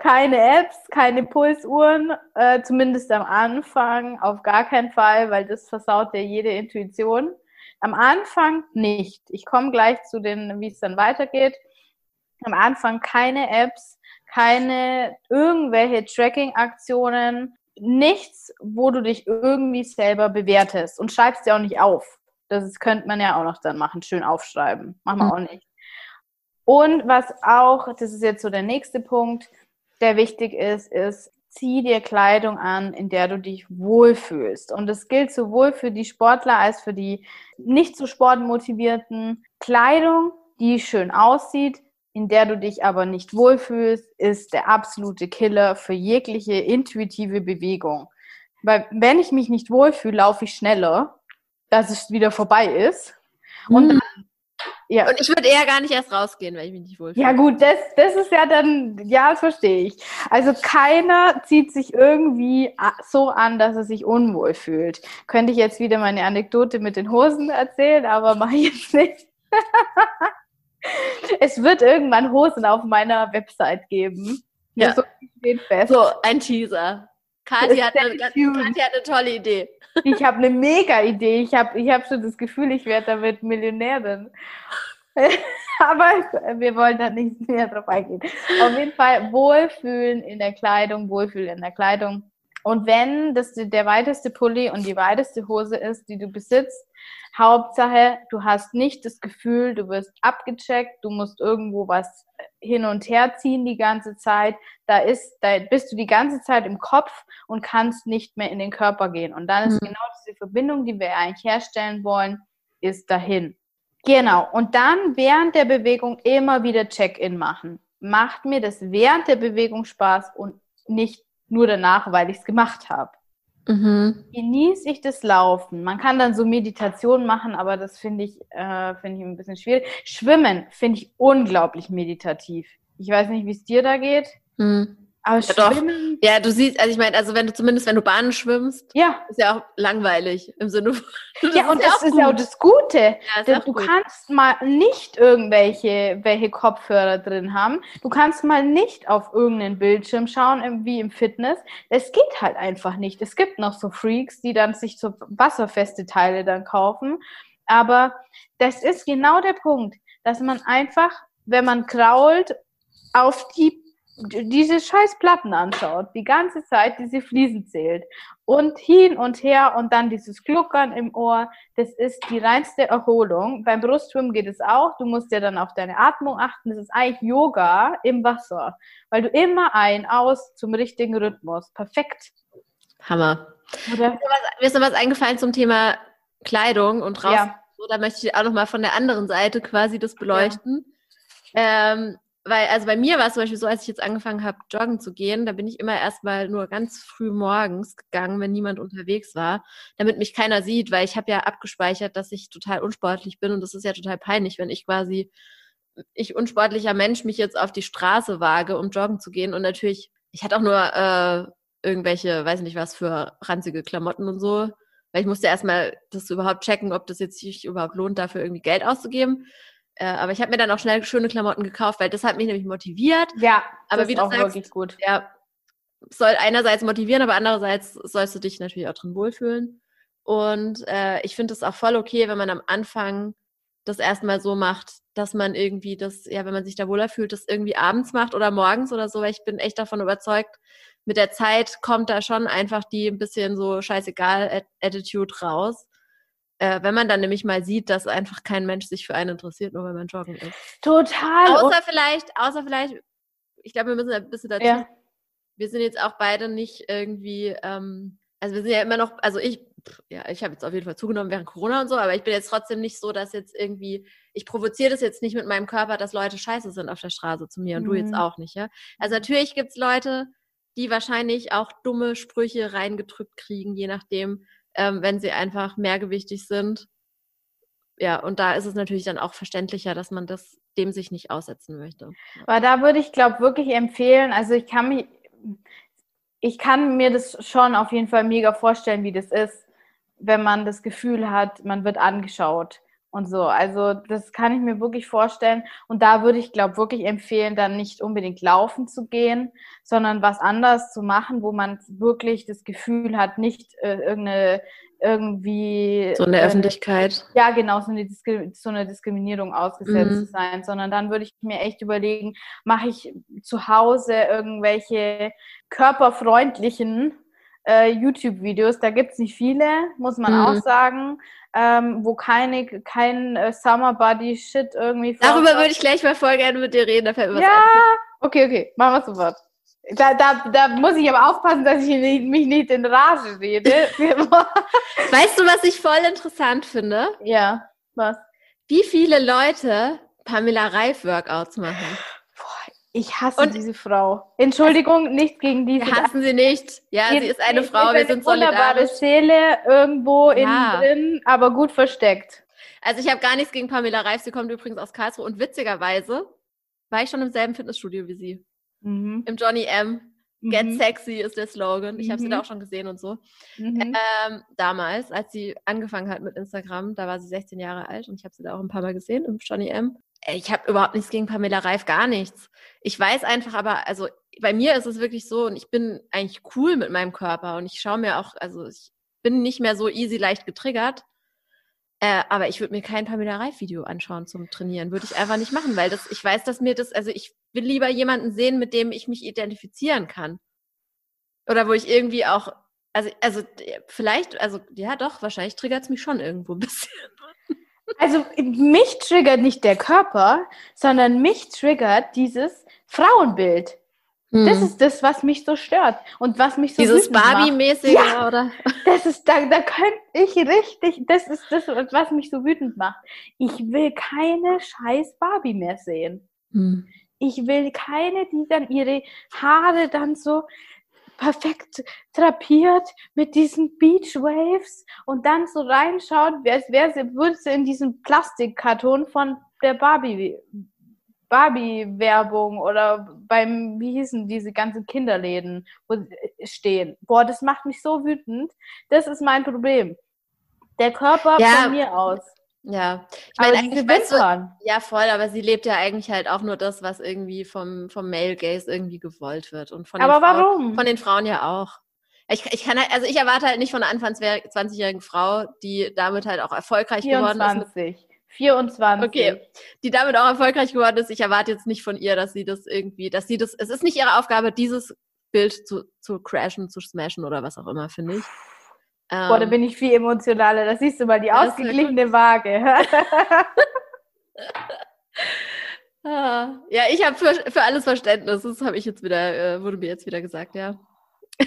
keine Apps, keine Pulsuhren, äh, zumindest am Anfang auf gar keinen Fall, weil das versaut ja jede Intuition. Am Anfang nicht. Ich komme gleich zu den, wie es dann weitergeht. Am Anfang keine Apps, keine irgendwelche Tracking-Aktionen, nichts, wo du dich irgendwie selber bewertest und schreibst dir auch nicht auf. Das könnte man ja auch noch dann machen, schön aufschreiben. Machen wir mhm. auch nicht. Und was auch, das ist jetzt so der nächste Punkt, der wichtig ist, ist, zieh dir Kleidung an, in der du dich wohlfühlst. Und das gilt sowohl für die Sportler als für die nicht so sportmotivierten. Kleidung, die schön aussieht, in der du dich aber nicht wohlfühlst, ist der absolute Killer für jegliche intuitive Bewegung. Weil wenn ich mich nicht wohlfühle, laufe ich schneller, dass es wieder vorbei ist. Und mhm. Ja. Und ich würde eher gar nicht erst rausgehen, weil ich mich nicht wohlfühle. Ja, gut, das, das ist ja dann, ja, das verstehe ich. Also keiner zieht sich irgendwie so an, dass er sich unwohl fühlt. Könnte ich jetzt wieder meine Anekdote mit den Hosen erzählen, aber mache ich jetzt nicht. es wird irgendwann Hosen auf meiner Website geben. Ja. So, so ein Teaser. Kathi hat, eine, Kathi hat eine tolle Idee. Ich habe eine mega Idee. Ich habe ich hab schon das Gefühl, ich werde damit Millionärin. Aber wir wollen da nicht mehr drauf eingehen. Auf jeden Fall Wohlfühlen in der Kleidung, Wohlfühlen in der Kleidung. Und wenn das der weiteste Pulli und die weiteste Hose ist, die du besitzt, Hauptsache, du hast nicht das Gefühl, du wirst abgecheckt, du musst irgendwo was hin und her ziehen die ganze Zeit. Da ist, da bist du die ganze Zeit im Kopf und kannst nicht mehr in den Körper gehen. Und dann ist mhm. genau diese Verbindung, die wir eigentlich herstellen wollen, ist dahin. Genau. Und dann während der Bewegung immer wieder Check-in machen. Macht mir das während der Bewegung Spaß und nicht nur danach, weil ich es gemacht habe. Mhm. Genieße ich das Laufen. Man kann dann so Meditation machen, aber das finde ich, äh, finde ich ein bisschen schwierig. Schwimmen finde ich unglaublich meditativ. Ich weiß nicht, wie es dir da geht, mhm. Aber ja, doch. Ja, du siehst, also ich meine, also wenn du zumindest, wenn du Bahnen schwimmst, ja. ist ja auch langweilig im Sinne von. Ja, und das ist ja auch das Gute. Ja, du gut. kannst mal nicht irgendwelche welche Kopfhörer drin haben. Du kannst mal nicht auf irgendeinen Bildschirm schauen, wie im Fitness. Es geht halt einfach nicht. Es gibt noch so Freaks, die dann sich so wasserfeste Teile dann kaufen. Aber das ist genau der Punkt, dass man einfach, wenn man krault, auf die diese scheiß Platten anschaut, die ganze Zeit diese Fliesen zählt und hin und her und dann dieses Gluckern im Ohr, das ist die reinste Erholung. Beim Brustschwimmen geht es auch, du musst ja dann auf deine Atmung achten, das ist eigentlich Yoga im Wasser, weil du immer ein, aus zum richtigen Rhythmus. Perfekt. Hammer. Oder? Mir ist noch was eingefallen zum Thema Kleidung und raus. Ja. So, da möchte ich auch noch mal von der anderen Seite quasi das beleuchten. Ja. Ähm, weil, also bei mir war es zum Beispiel so, als ich jetzt angefangen habe, joggen zu gehen, da bin ich immer erstmal nur ganz früh morgens gegangen, wenn niemand unterwegs war, damit mich keiner sieht, weil ich habe ja abgespeichert, dass ich total unsportlich bin und das ist ja total peinlich, wenn ich quasi, ich unsportlicher Mensch, mich jetzt auf die Straße wage, um joggen zu gehen und natürlich, ich hatte auch nur äh, irgendwelche, weiß nicht was für ranzige Klamotten und so, weil ich musste erstmal das überhaupt checken, ob das jetzt sich überhaupt lohnt, dafür irgendwie Geld auszugeben. Äh, aber ich habe mir dann auch schnell schöne Klamotten gekauft, weil das hat mich nämlich motiviert. Ja, aber das wie ist auch sagst, wirklich gut. Ja, soll einerseits motivieren, aber andererseits sollst du dich natürlich auch drin wohlfühlen. Und äh, ich finde es auch voll okay, wenn man am Anfang das erstmal so macht, dass man irgendwie das, ja, wenn man sich da wohler fühlt, das irgendwie abends macht oder morgens oder so, weil ich bin echt davon überzeugt, mit der Zeit kommt da schon einfach die ein bisschen so scheißegal Attitude raus. Äh, wenn man dann nämlich mal sieht, dass einfach kein Mensch sich für einen interessiert, nur weil man joggen ist. Total. Außer vielleicht, außer vielleicht, ich glaube, wir müssen ein bisschen dazu. Ja. Wir sind jetzt auch beide nicht irgendwie, ähm, also wir sind ja immer noch, also ich, ja, ich habe jetzt auf jeden Fall zugenommen während Corona und so, aber ich bin jetzt trotzdem nicht so, dass jetzt irgendwie, ich provoziere das jetzt nicht mit meinem Körper, dass Leute scheiße sind auf der Straße zu mir und mhm. du jetzt mhm. auch nicht, ja. Also natürlich gibt es Leute, die wahrscheinlich auch dumme Sprüche reingedrückt kriegen, je nachdem, ähm, wenn sie einfach mehrgewichtig sind. Ja, und da ist es natürlich dann auch verständlicher, dass man das dem sich nicht aussetzen möchte. Aber da würde ich, glaube wirklich empfehlen, also ich kann mich, ich kann mir das schon auf jeden Fall mega vorstellen, wie das ist, wenn man das Gefühl hat, man wird angeschaut und so. Also das kann ich mir wirklich vorstellen. Und da würde ich, glaube wirklich empfehlen, dann nicht unbedingt laufen zu gehen, sondern was anderes zu machen, wo man wirklich das Gefühl hat, nicht äh, irgendeine irgendwie so eine äh, Öffentlichkeit. Ja, genau, so eine, so eine Diskriminierung ausgesetzt mhm. zu sein, sondern dann würde ich mir echt überlegen, mache ich zu Hause irgendwelche körperfreundlichen äh, YouTube-Videos, da gibt es nicht viele, muss man mhm. auch sagen, ähm, wo keine, kein äh, Summer Body Shit irgendwie. Darüber würde ich gleich mal voll gerne mit dir reden. Da fällt mir ja, okay, okay, machen wir sofort. Da, da, da muss ich aber aufpassen, dass ich nicht, mich nicht in Rage rede. weißt du, was ich voll interessant finde? Ja, was? Wie viele Leute Pamela Reif Workouts machen? Ich hasse und diese Frau. Entschuldigung, nicht gegen diese. Wir hassen sie nicht. Ja, sie ist eine Frau. Wir sind solidarisch. Wunderbare Seele irgendwo ja. innen drin, aber gut versteckt. Also ich habe gar nichts gegen Pamela Reif. Sie kommt übrigens aus Karlsruhe und witzigerweise war ich schon im selben Fitnessstudio wie sie. Mhm. Im Johnny M. Get mhm. sexy ist der Slogan. Ich habe sie da mhm. auch schon gesehen und so. Mhm. Ähm, damals, als sie angefangen hat mit Instagram, da war sie 16 Jahre alt und ich habe sie da auch ein paar Mal gesehen im Johnny M ich habe überhaupt nichts gegen Pamela Reif, gar nichts. Ich weiß einfach aber, also bei mir ist es wirklich so und ich bin eigentlich cool mit meinem Körper und ich schaue mir auch, also ich bin nicht mehr so easy leicht getriggert. Äh, aber ich würde mir kein Pamela Reif-Video anschauen zum Trainieren. Würde ich einfach nicht machen, weil das, ich weiß, dass mir das, also ich will lieber jemanden sehen, mit dem ich mich identifizieren kann. Oder wo ich irgendwie auch, also, also vielleicht, also ja doch, wahrscheinlich triggert es mich schon irgendwo ein bisschen. Also mich triggert nicht der Körper, sondern mich triggert dieses Frauenbild. Hm. Das ist das, was mich so stört und was mich so Dieses Barbie-mäßige, ja, oder? Das ist, da, da könnte ich richtig, das ist das, was mich so wütend macht. Ich will keine scheiß Barbie mehr sehen. Hm. Ich will keine, die dann ihre Haare dann so perfekt drapiert mit diesen Beach Waves und dann so reinschaut, als wäre sie, würde sie in diesem Plastikkarton von der Barbie Barbie-Werbung oder beim, wie hießen diese ganzen Kinderläden, wo stehen. Boah, das macht mich so wütend. Das ist mein Problem. Der Körper ja. von mir aus. Ja, ich meine, eigentlich weißt du, ja voll, aber sie lebt ja eigentlich halt auch nur das, was irgendwie vom, vom Male Gaze irgendwie gewollt wird. Und von aber Frauen, warum? Von den Frauen ja auch. Ich, ich kann halt, also ich erwarte halt nicht von einer Anfang 20-jährigen Frau, die damit halt auch erfolgreich 24. geworden ist. 24. 24. Okay, die damit auch erfolgreich geworden ist. Ich erwarte jetzt nicht von ihr, dass sie das irgendwie, dass sie das, es ist nicht ihre Aufgabe, dieses Bild zu, zu crashen, zu smashen oder was auch immer, finde ich. Ähm, Boah, da bin ich viel emotionaler. Da siehst du mal die ausgeglichene Waage. Ah, ja, ich habe für, für alles Verständnis. Das habe ich jetzt wieder, äh, wurde mir jetzt wieder gesagt, ja.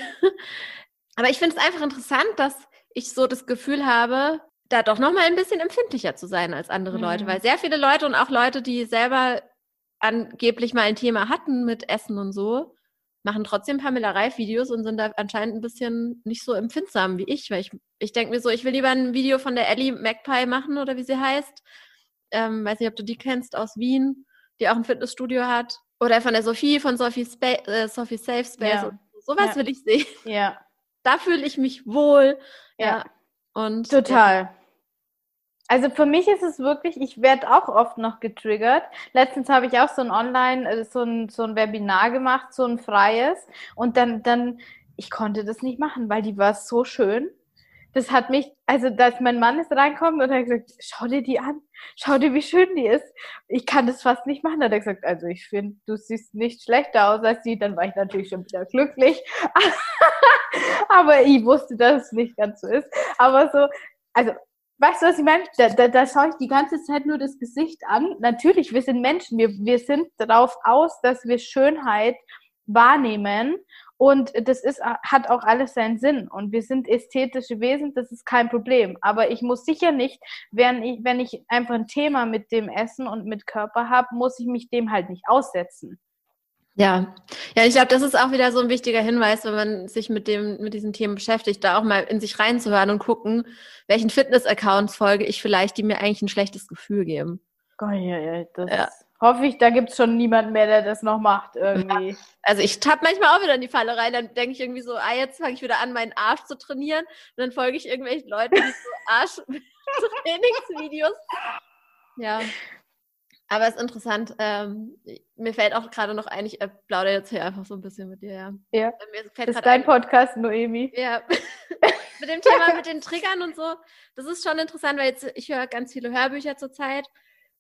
Aber ich finde es einfach interessant, dass ich so das Gefühl habe, da doch nochmal ein bisschen empfindlicher zu sein als andere mhm. Leute, weil sehr viele Leute und auch Leute, die selber angeblich mal ein Thema hatten mit Essen und so, machen trotzdem Pamela Reif-Videos und sind da anscheinend ein bisschen nicht so empfindsam wie ich, weil ich, ich denke mir so, ich will lieber ein Video von der Ellie Magpie machen oder wie sie heißt. Ähm, weiß nicht, ob du die kennst aus Wien, die auch ein Fitnessstudio hat. Oder von der Sophie, von Sophie, Spa äh, Sophie Safe Space. Ja. Sowas ja. will ich sehen. Ja. Da fühle ich mich wohl. Ja. ja. Und, Total. Also für mich ist es wirklich, ich werde auch oft noch getriggert. Letztens habe ich auch so ein Online, äh, so ein, so ein Webinar gemacht, so ein freies. Und dann, dann, ich konnte das nicht machen, weil die war so schön. Das hat mich, also dass mein Mann ist reinkommen und hat gesagt, schau dir die an, schau dir, wie schön die ist. Ich kann das fast nicht machen. Hat er gesagt, also ich finde, du siehst nicht schlechter aus als sie. Dann war ich natürlich schon wieder glücklich. Aber ich wusste, dass es nicht ganz so ist. Aber so, also Weißt du, was ich meine? Da, da, da schaue ich die ganze Zeit nur das Gesicht an. Natürlich, wir sind Menschen. Wir, wir sind darauf aus, dass wir Schönheit wahrnehmen. Und das ist, hat auch alles seinen Sinn. Und wir sind ästhetische Wesen, das ist kein Problem. Aber ich muss sicher nicht, wenn ich, wenn ich einfach ein Thema mit dem Essen und mit Körper habe, muss ich mich dem halt nicht aussetzen. Ja, ja, ich glaube, das ist auch wieder so ein wichtiger Hinweis, wenn man sich mit dem, mit diesen Themen beschäftigt, da auch mal in sich reinzuhören und gucken, welchen Fitness-Accounts folge ich vielleicht, die mir eigentlich ein schlechtes Gefühl geben. Oh, ja, ja, das ja. hoffe ich, da gibt es schon niemanden mehr, der das noch macht irgendwie. Ja. Also ich tapp manchmal auch wieder in die Falle rein, dann denke ich irgendwie so, ah, jetzt fange ich wieder an, meinen Arsch zu trainieren und dann folge ich irgendwelchen Leuten, die so Arsch-Trainingsvideos. Ja. Aber es ist interessant. Ähm, mir fällt auch gerade noch ein, ich äh, plaudere jetzt hier einfach so ein bisschen mit dir. Ja. ja. das ist dein ein, Podcast, Noemi. Ja. mit dem Thema mit den Triggern und so. Das ist schon interessant, weil jetzt ich höre ganz viele Hörbücher zurzeit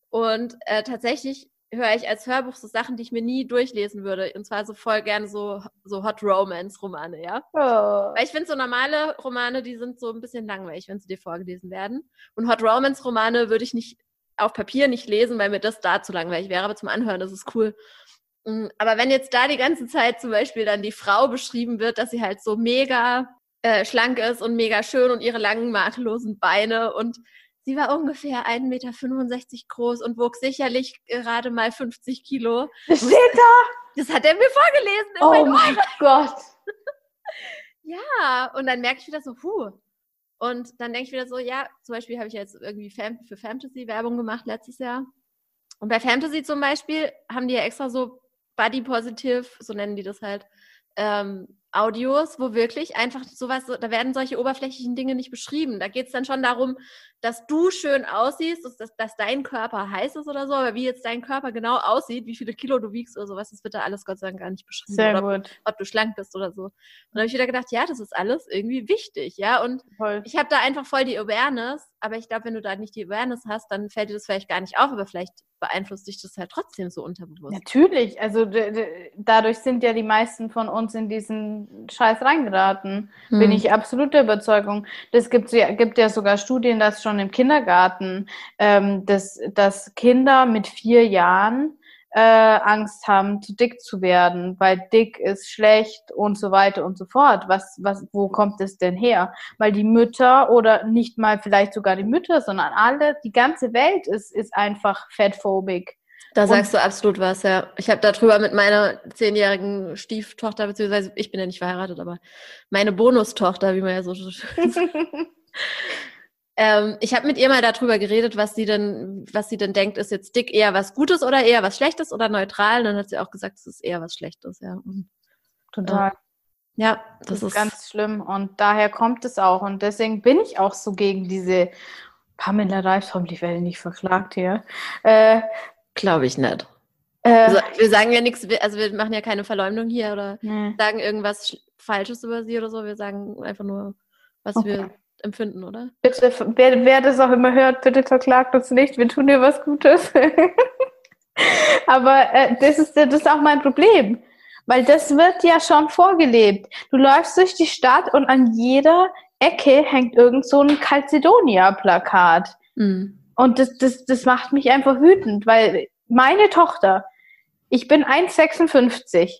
und äh, tatsächlich höre ich als Hörbuch so Sachen, die ich mir nie durchlesen würde. Und zwar so voll gerne so, so Hot Romance-Romane, ja. Oh. Weil ich finde, so normale Romane, die sind so ein bisschen langweilig, wenn sie dir vorgelesen werden. Und Hot Romance-Romane würde ich nicht auf Papier nicht lesen, weil mir das da zu langweilig wäre, aber zum Anhören das ist cool. Mm, aber wenn jetzt da die ganze Zeit zum Beispiel dann die Frau beschrieben wird, dass sie halt so mega äh, schlank ist und mega schön und ihre langen, makellosen Beine und sie war ungefähr 1,65 Meter groß und wog sicherlich gerade mal 50 Kilo. Das steht da! Das hat er mir vorgelesen. Oh mein Gott! ja, und dann merke ich wieder so, puh, und dann denke ich wieder so, ja, zum Beispiel habe ich jetzt irgendwie für Fantasy Werbung gemacht letztes Jahr. Und bei Fantasy zum Beispiel haben die ja extra so Body Positive, so nennen die das halt, ähm, Audios, wo wirklich einfach sowas, da werden solche oberflächlichen Dinge nicht beschrieben. Da geht es dann schon darum, dass du schön aussiehst, dass, dass, dein Körper heiß ist oder so, aber wie jetzt dein Körper genau aussieht, wie viele Kilo du wiegst oder sowas, das wird da alles Gott sei Dank gar nicht beschrieben. Sehr gut. Ob, ob, du schlank bist oder so. Und da habe ich wieder gedacht, ja, das ist alles irgendwie wichtig, ja. Und voll. ich habe da einfach voll die Awareness, aber ich glaube, wenn du da nicht die Awareness hast, dann fällt dir das vielleicht gar nicht auf, aber vielleicht beeinflusst dich das halt trotzdem so unterbewusst. Natürlich, also dadurch sind ja die meisten von uns in diesen Scheiß reingeraten. Hm. Bin ich absolut der Überzeugung. Das gibt, gibt ja sogar Studien, dass schon im Kindergarten, ähm, dass, dass Kinder mit vier Jahren äh, Angst haben, zu dick zu werden, weil dick ist schlecht und so weiter und so fort. Was, was, wo kommt es denn her? Weil die Mütter oder nicht mal vielleicht sogar die Mütter, sondern alle, die ganze Welt ist, ist einfach fatphobic. Da sagst du absolut was, ja. Ich habe darüber mit meiner zehnjährigen Stieftochter, beziehungsweise ich bin ja nicht verheiratet, aber meine Bonustochter, wie man ja so schön sagt. Ähm, ich habe mit ihr mal darüber geredet, was sie denn, was sie denn denkt, ist jetzt dick eher was Gutes oder eher was Schlechtes oder neutral. Und dann hat sie auch gesagt, es ist eher was Schlechtes, ja. Und, Total. Äh, ja, das, Das, ist ist ganz schlimm und daher kommt es auch und deswegen bin ich auch so gegen diese Pamela Reif, hoffentlich werde ich nicht verklagt hier. Äh, glaube ich nicht. äh, Also, wir sagen ja nichts, also wir machen ja keine Verleumdung hier oder nee. sagen irgendwas Sch- Falsches über sie oder so. Wir sagen einfach nur, was Okay. wir empfinden, oder? Bitte, wer, wer das auch immer hört, bitte verklagt uns nicht, wir tun dir was Gutes. Aber äh, das, ist, das ist auch mein Problem, weil das wird ja schon vorgelebt. Du läufst durch die Stadt und an jeder Ecke hängt irgend so ein Calcedonia-Plakat. Mhm. Und das, das, das macht mich einfach wütend, weil meine Tochter, ich bin 1,56,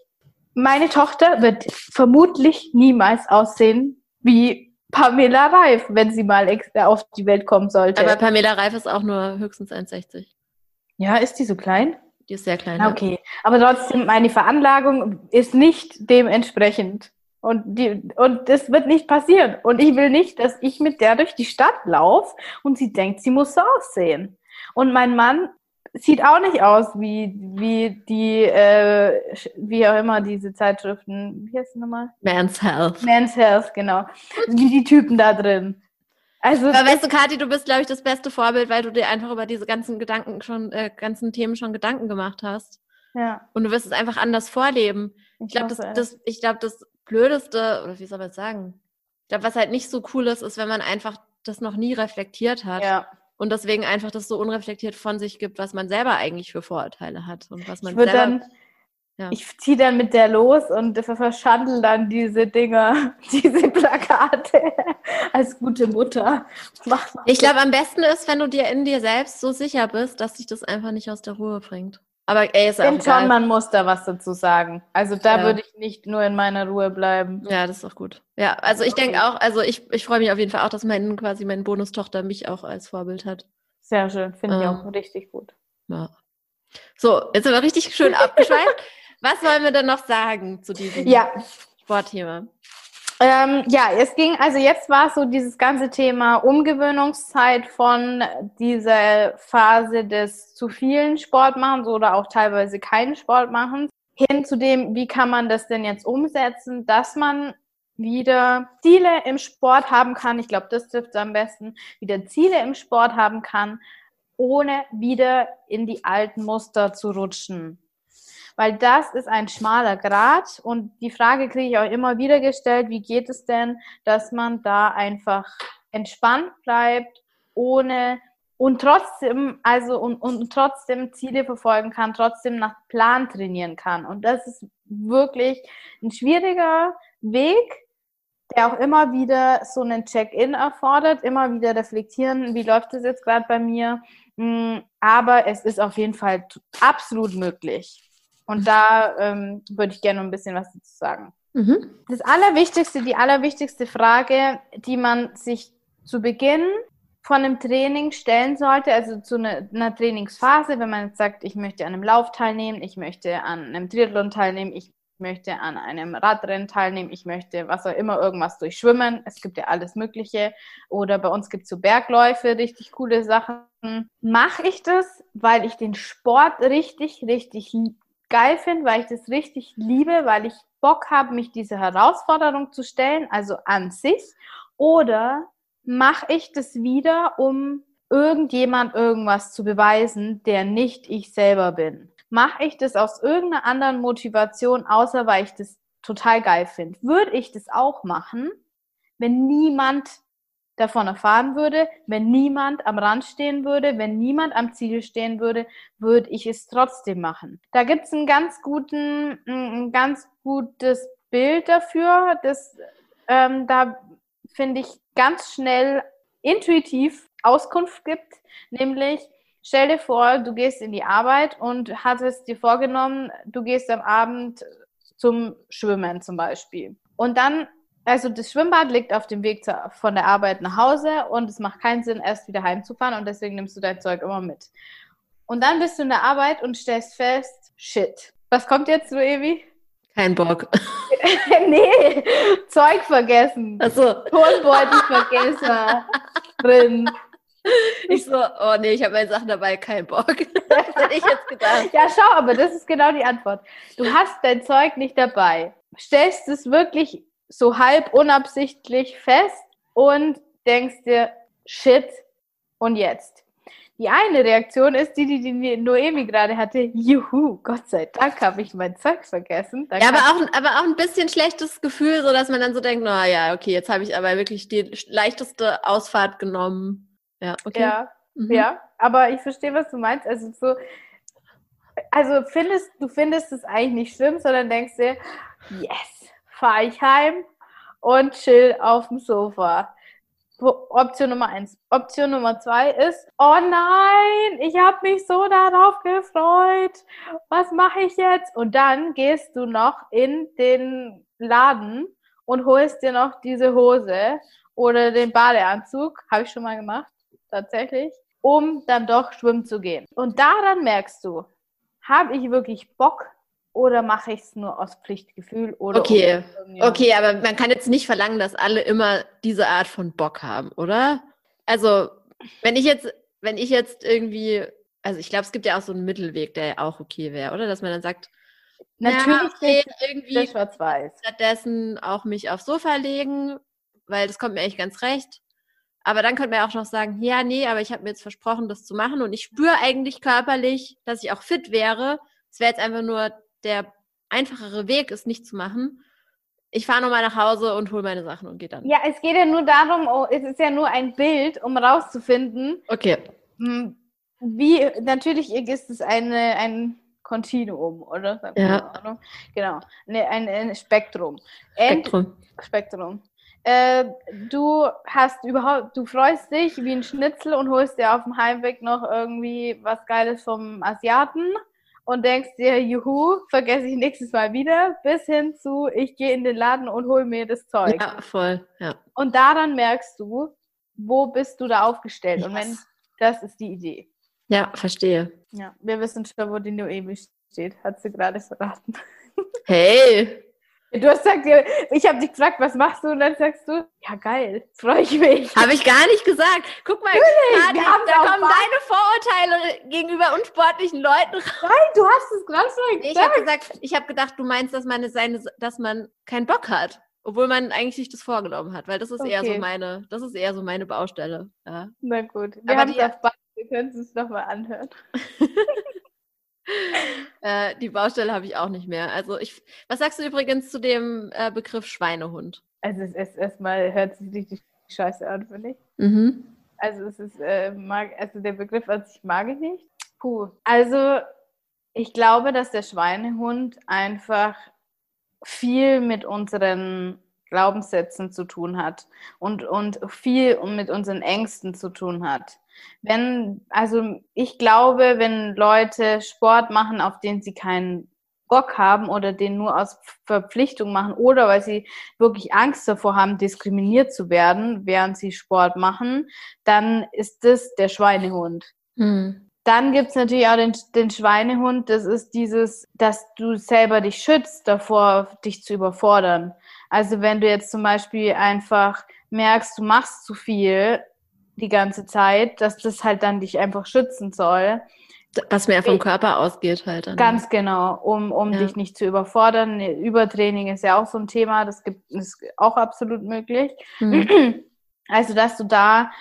meine Tochter wird vermutlich niemals aussehen wie Pamela Reif, wenn sie mal extra auf die Welt kommen sollte. Aber Pamela Reif ist auch nur höchstens 1,60. ja, ist die so klein? Die ist sehr klein. Ah, ja. Okay, aber trotzdem, meine Veranlagung ist nicht dementsprechend. Und, die, und das wird nicht passieren. Und ich will nicht, dass ich mit der durch die Stadt laufe und sie denkt, sie muss so aussehen. Und mein Mann sieht auch nicht aus wie, wie die, äh, wie auch immer diese Zeitschriften, wie heißt die nochmal? Man's Health. Men's Health, genau. Wie die Typen da drin. Also, Aber weißt du, Kathi, du bist, glaube ich, das beste Vorbild, weil du dir einfach über diese ganzen Gedanken schon, äh, ganzen Themen schon Gedanken gemacht hast. ja. Und du wirst es einfach anders vorleben. Ich glaube, das, das, ich glaube, das Blödeste, oder wie soll man es sagen? Ich glaube, was halt nicht so cool ist, ist, wenn man einfach das noch nie reflektiert hat ja. Und deswegen einfach das so unreflektiert von sich gibt, was man selber eigentlich für Vorurteile hat und was man Ich selber. dann, ja. ich ziehe dann mit der los und verschandel dann diese Dinger, diese Plakate als gute Mutter. Mach mal. Ich glaube, am besten ist, wenn du dir in dir selbst so sicher bist, dass dich das einfach nicht aus der Ruhe bringt. Aber ey, ist ich auch finde schon, man muss da was dazu sagen. Also da Ja. würde ich nicht nur in meiner Ruhe bleiben. Ja, das ist auch gut. Ja, also ich denke auch, also ich, ich freue mich auf jeden Fall auch, dass mein quasi meine Bonustochter mich auch als Vorbild hat. Sehr schön, finde ich Ähm. auch richtig gut. Ja. So, jetzt sind wir richtig schön abgeschweift. Was wollen wir denn noch sagen zu diesem Ja, Sportthema? Ähm, ja, es ging, also jetzt war so dieses ganze Thema Umgewöhnungszeit von dieser Phase des zu vielen Sportmachens oder auch teilweise keinen Sportmachens hin zu dem, wie kann man das denn jetzt umsetzen, dass man wieder Ziele im Sport haben kann. Ich glaube, das trifft am besten, wieder Ziele im Sport haben kann, ohne wieder in die alten Muster zu rutschen weil das ist ein schmaler Grat und die Frage kriege ich auch immer wieder gestellt, wie geht es denn, dass man da einfach entspannt bleibt, ohne und trotzdem, also und, und trotzdem Ziele verfolgen kann, trotzdem nach Plan trainieren kann. Und das ist wirklich ein schwieriger Weg, der auch immer wieder so einen Check-in erfordert, immer wieder reflektieren, wie läuft es jetzt gerade bei mir. Mm, Aber es ist auf jeden Fall absolut möglich. Und da ähm, würde ich gerne ein bisschen was dazu sagen. Mhm. Das Allerwichtigste, die allerwichtigste Frage, die man sich zu Beginn von einem Training stellen sollte, also zu einer, einer Trainingsphase, wenn man jetzt sagt, ich möchte an einem Lauf teilnehmen, ich möchte an einem Triathlon teilnehmen, ich möchte an einem Radrennen teilnehmen, ich möchte was auch immer, irgendwas durchschwimmen. Es gibt ja alles Mögliche. Oder bei uns gibt es so Bergläufe, richtig coole Sachen. Mache ich das, weil ich den Sport richtig, richtig geil finde, weil ich das richtig liebe, weil ich Bock habe, mich dieser Herausforderung zu stellen, also an sich, oder mache ich das wieder, um irgendjemand irgendwas zu beweisen, der nicht ich selber bin? Mache ich das aus irgendeiner anderen Motivation, außer weil ich das total geil finde? Würde ich das auch machen, wenn niemand davon erfahren würde, wenn niemand am Rand stehen würde, wenn niemand am Ziel stehen würde, würde ich es trotzdem machen. Da gibt es einen ganz guten, ein ganz gutes Bild dafür, das ähm, da finde ich ganz schnell intuitiv Auskunft gibt, nämlich stell dir vor, du gehst in die Arbeit und hattest dir vorgenommen, du gehst am Abend zum Schwimmen zum Beispiel. Und dann also das Schwimmbad liegt auf dem Weg zu, von der Arbeit nach Hause und es macht keinen Sinn, erst wieder heimzufahren und deswegen nimmst du dein Zeug immer mit. Und dann bist du in der Arbeit und stellst fest, shit. Was kommt jetzt so, Evi? Kein Bock. nee, Zeug vergessen. Achso. Turnbeutel vergessen. drin. Ich so, oh nee, ich habe meine Sachen dabei, kein Bock. das hätte ich jetzt gedacht. Ja, schau, aber das ist genau die Antwort. Du hast dein Zeug nicht dabei. Stellst es wirklich so halb unabsichtlich fest und denkst dir, shit, und jetzt? Die eine Reaktion ist die, die die Noemi gerade hatte. Juhu, Gott sei Dank habe ich mein Zeug vergessen. Da ja, aber auch, aber auch ein bisschen schlechtes Gefühl, so dass man dann so denkt, na ja, okay, jetzt habe ich aber wirklich die leichteste Ausfahrt genommen. Ja, okay. Ja, mhm. ja, aber ich verstehe, was du meinst. Also so, also findest du findest es eigentlich nicht schlimm, sondern denkst dir, yes, fahre ich heim und chill auf dem Sofa. Option Nummer eins. Option Nummer zwei ist, oh nein, ich habe mich so darauf gefreut. Was mache ich jetzt? Und dann gehst du noch in den Laden und holst dir noch diese Hose oder den Badeanzug, habe ich schon mal gemacht, tatsächlich, um dann doch schwimmen zu gehen. Und daran merkst du, habe ich wirklich Bock oder mache ich es nur aus Pflichtgefühl oder Okay. Okay, aber man kann jetzt nicht verlangen, dass alle immer diese Art von Bock haben, oder? Also, wenn ich jetzt wenn ich jetzt irgendwie also ich glaube, es gibt ja auch so einen Mittelweg, der ja auch okay wäre, oder? Dass man dann sagt, natürlich ja, okay, irgendwie. Stattdessen auch mich aufs Sofa legen, weil das kommt mir echt ganz recht. Aber dann könnte man auch noch sagen, ja, nee, aber ich habe mir jetzt versprochen, das zu machen und ich spüre eigentlich körperlich, dass ich auch fit wäre. Es wäre jetzt einfach nur der einfachere Weg ist, nicht zu machen. Ich fahre nochmal nach Hause und hole meine Sachen und gehe dann. Ja, es geht ja nur darum, oh, es ist ja nur ein Bild, um rauszufinden. Okay. Hm, wie, natürlich ist es eine, ein Kontinuum, oder? Ja. Genau, ne, ein, ein Spektrum. Spektrum. Ent Spektrum. Äh, du hast überhaupt, du freust dich wie ein Schnitzel und holst dir auf dem Heimweg noch irgendwie was Geiles vom Asiaten und denkst dir, juhu, vergesse ich nächstes Mal wieder, bis hin zu, ich gehe in den Laden und hole mir das Zeug. Ja, voll, ja. Und daran merkst du, wo bist du da aufgestellt. Yes. Und wenn, das ist die Idee. Ja, verstehe. Ja, wir wissen schon, wo die Noemi steht, hat sie gerade verraten. Hey, Du hast gesagt, ich habe dich gefragt, was machst du? Und dann sagst du, ja geil, freue ich mich. Habe ich gar nicht gesagt. Guck mal, Kathi, da kommen Spaß. deine Vorurteile gegenüber unsportlichen Leuten raus. Nein, du hast es ganz neu gesagt. Ich habe gesagt, ich habe gedacht, du meinst, dass man, seine, dass man keinen Bock hat. Obwohl man eigentlich sich das vorgenommen hat, weil das ist okay. eher so meine, das ist eher so meine Baustelle. Ja. Na gut, wir haben es auf Band, wir können es nochmal anhören. äh, die Baustelle habe ich auch nicht mehr. Also ich, was sagst du übrigens zu dem äh, Begriff Schweinehund? Also es ist erstmal hört sich richtig scheiße an, finde ich. Mhm. Also es ist, äh, mag, also der Begriff an sich mag ich nicht. Puh. Also ich glaube, dass der Schweinehund einfach viel mit unseren Glaubenssätzen zu tun hat und, und viel mit unseren Ängsten zu tun hat. Wenn, also ich glaube, wenn Leute Sport machen, auf den sie keinen Bock haben oder den nur aus Verpflichtung machen oder weil sie wirklich Angst davor haben, diskriminiert zu werden, während sie Sport machen, dann ist das der Schweinehund. Hm. Dann gibt's natürlich auch den, den Schweinehund, das ist dieses, dass du selber dich schützt davor, dich zu überfordern. Also wenn du jetzt zum Beispiel einfach merkst, du machst zu viel die ganze Zeit, dass das halt dann dich einfach schützen soll. Was mehr vom Körper ausgeht halt. Dann. Ganz genau, um, um ja. dich nicht zu überfordern. Übertraining ist ja auch so ein Thema, das gibt ist auch absolut möglich. Mhm. Also, dass du da,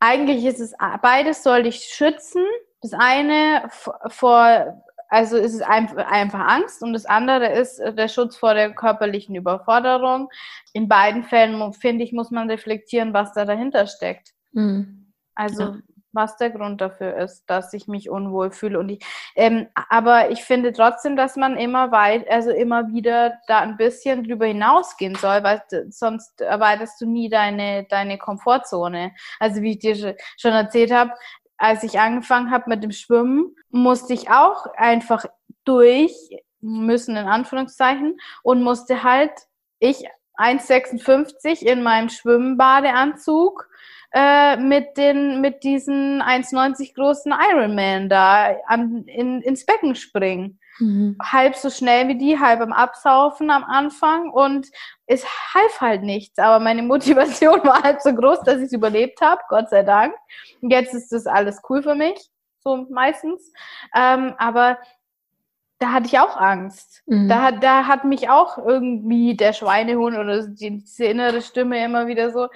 eigentlich ist es, beides soll dich schützen. Das eine vor also ist es einfach Angst und das andere ist der Schutz vor der körperlichen Überforderung. In beiden Fällen, finde ich, muss man reflektieren, was da dahinter steckt. Mhm. Also ja. was der Grund dafür ist, dass ich mich unwohl fühle. Und ich, ähm, aber ich finde trotzdem, dass man immer weit, also immer wieder da ein bisschen drüber hinausgehen soll, weil sonst erweiterst du nie deine, deine Komfortzone. Also wie ich dir schon erzählt habe, als ich angefangen habe mit dem Schwimmen, musste ich auch einfach durch müssen in Anführungszeichen und musste halt ich 1,56 in meinem Schwimmbadeanzug äh, mit den mit diesen 1,90 großen Ironman da an, in, ins Becken springen. Mhm. Halb so schnell wie die, halb am Absaufen am Anfang und es half halt nichts. Aber meine Motivation war halt so groß, dass ich es überlebt habe, Gott sei Dank. Und jetzt ist das alles cool für mich, so meistens. Ähm, aber da hatte ich auch Angst. Mhm. Da, da hat mich auch irgendwie der Schweinehund oder diese innere Stimme immer wieder so,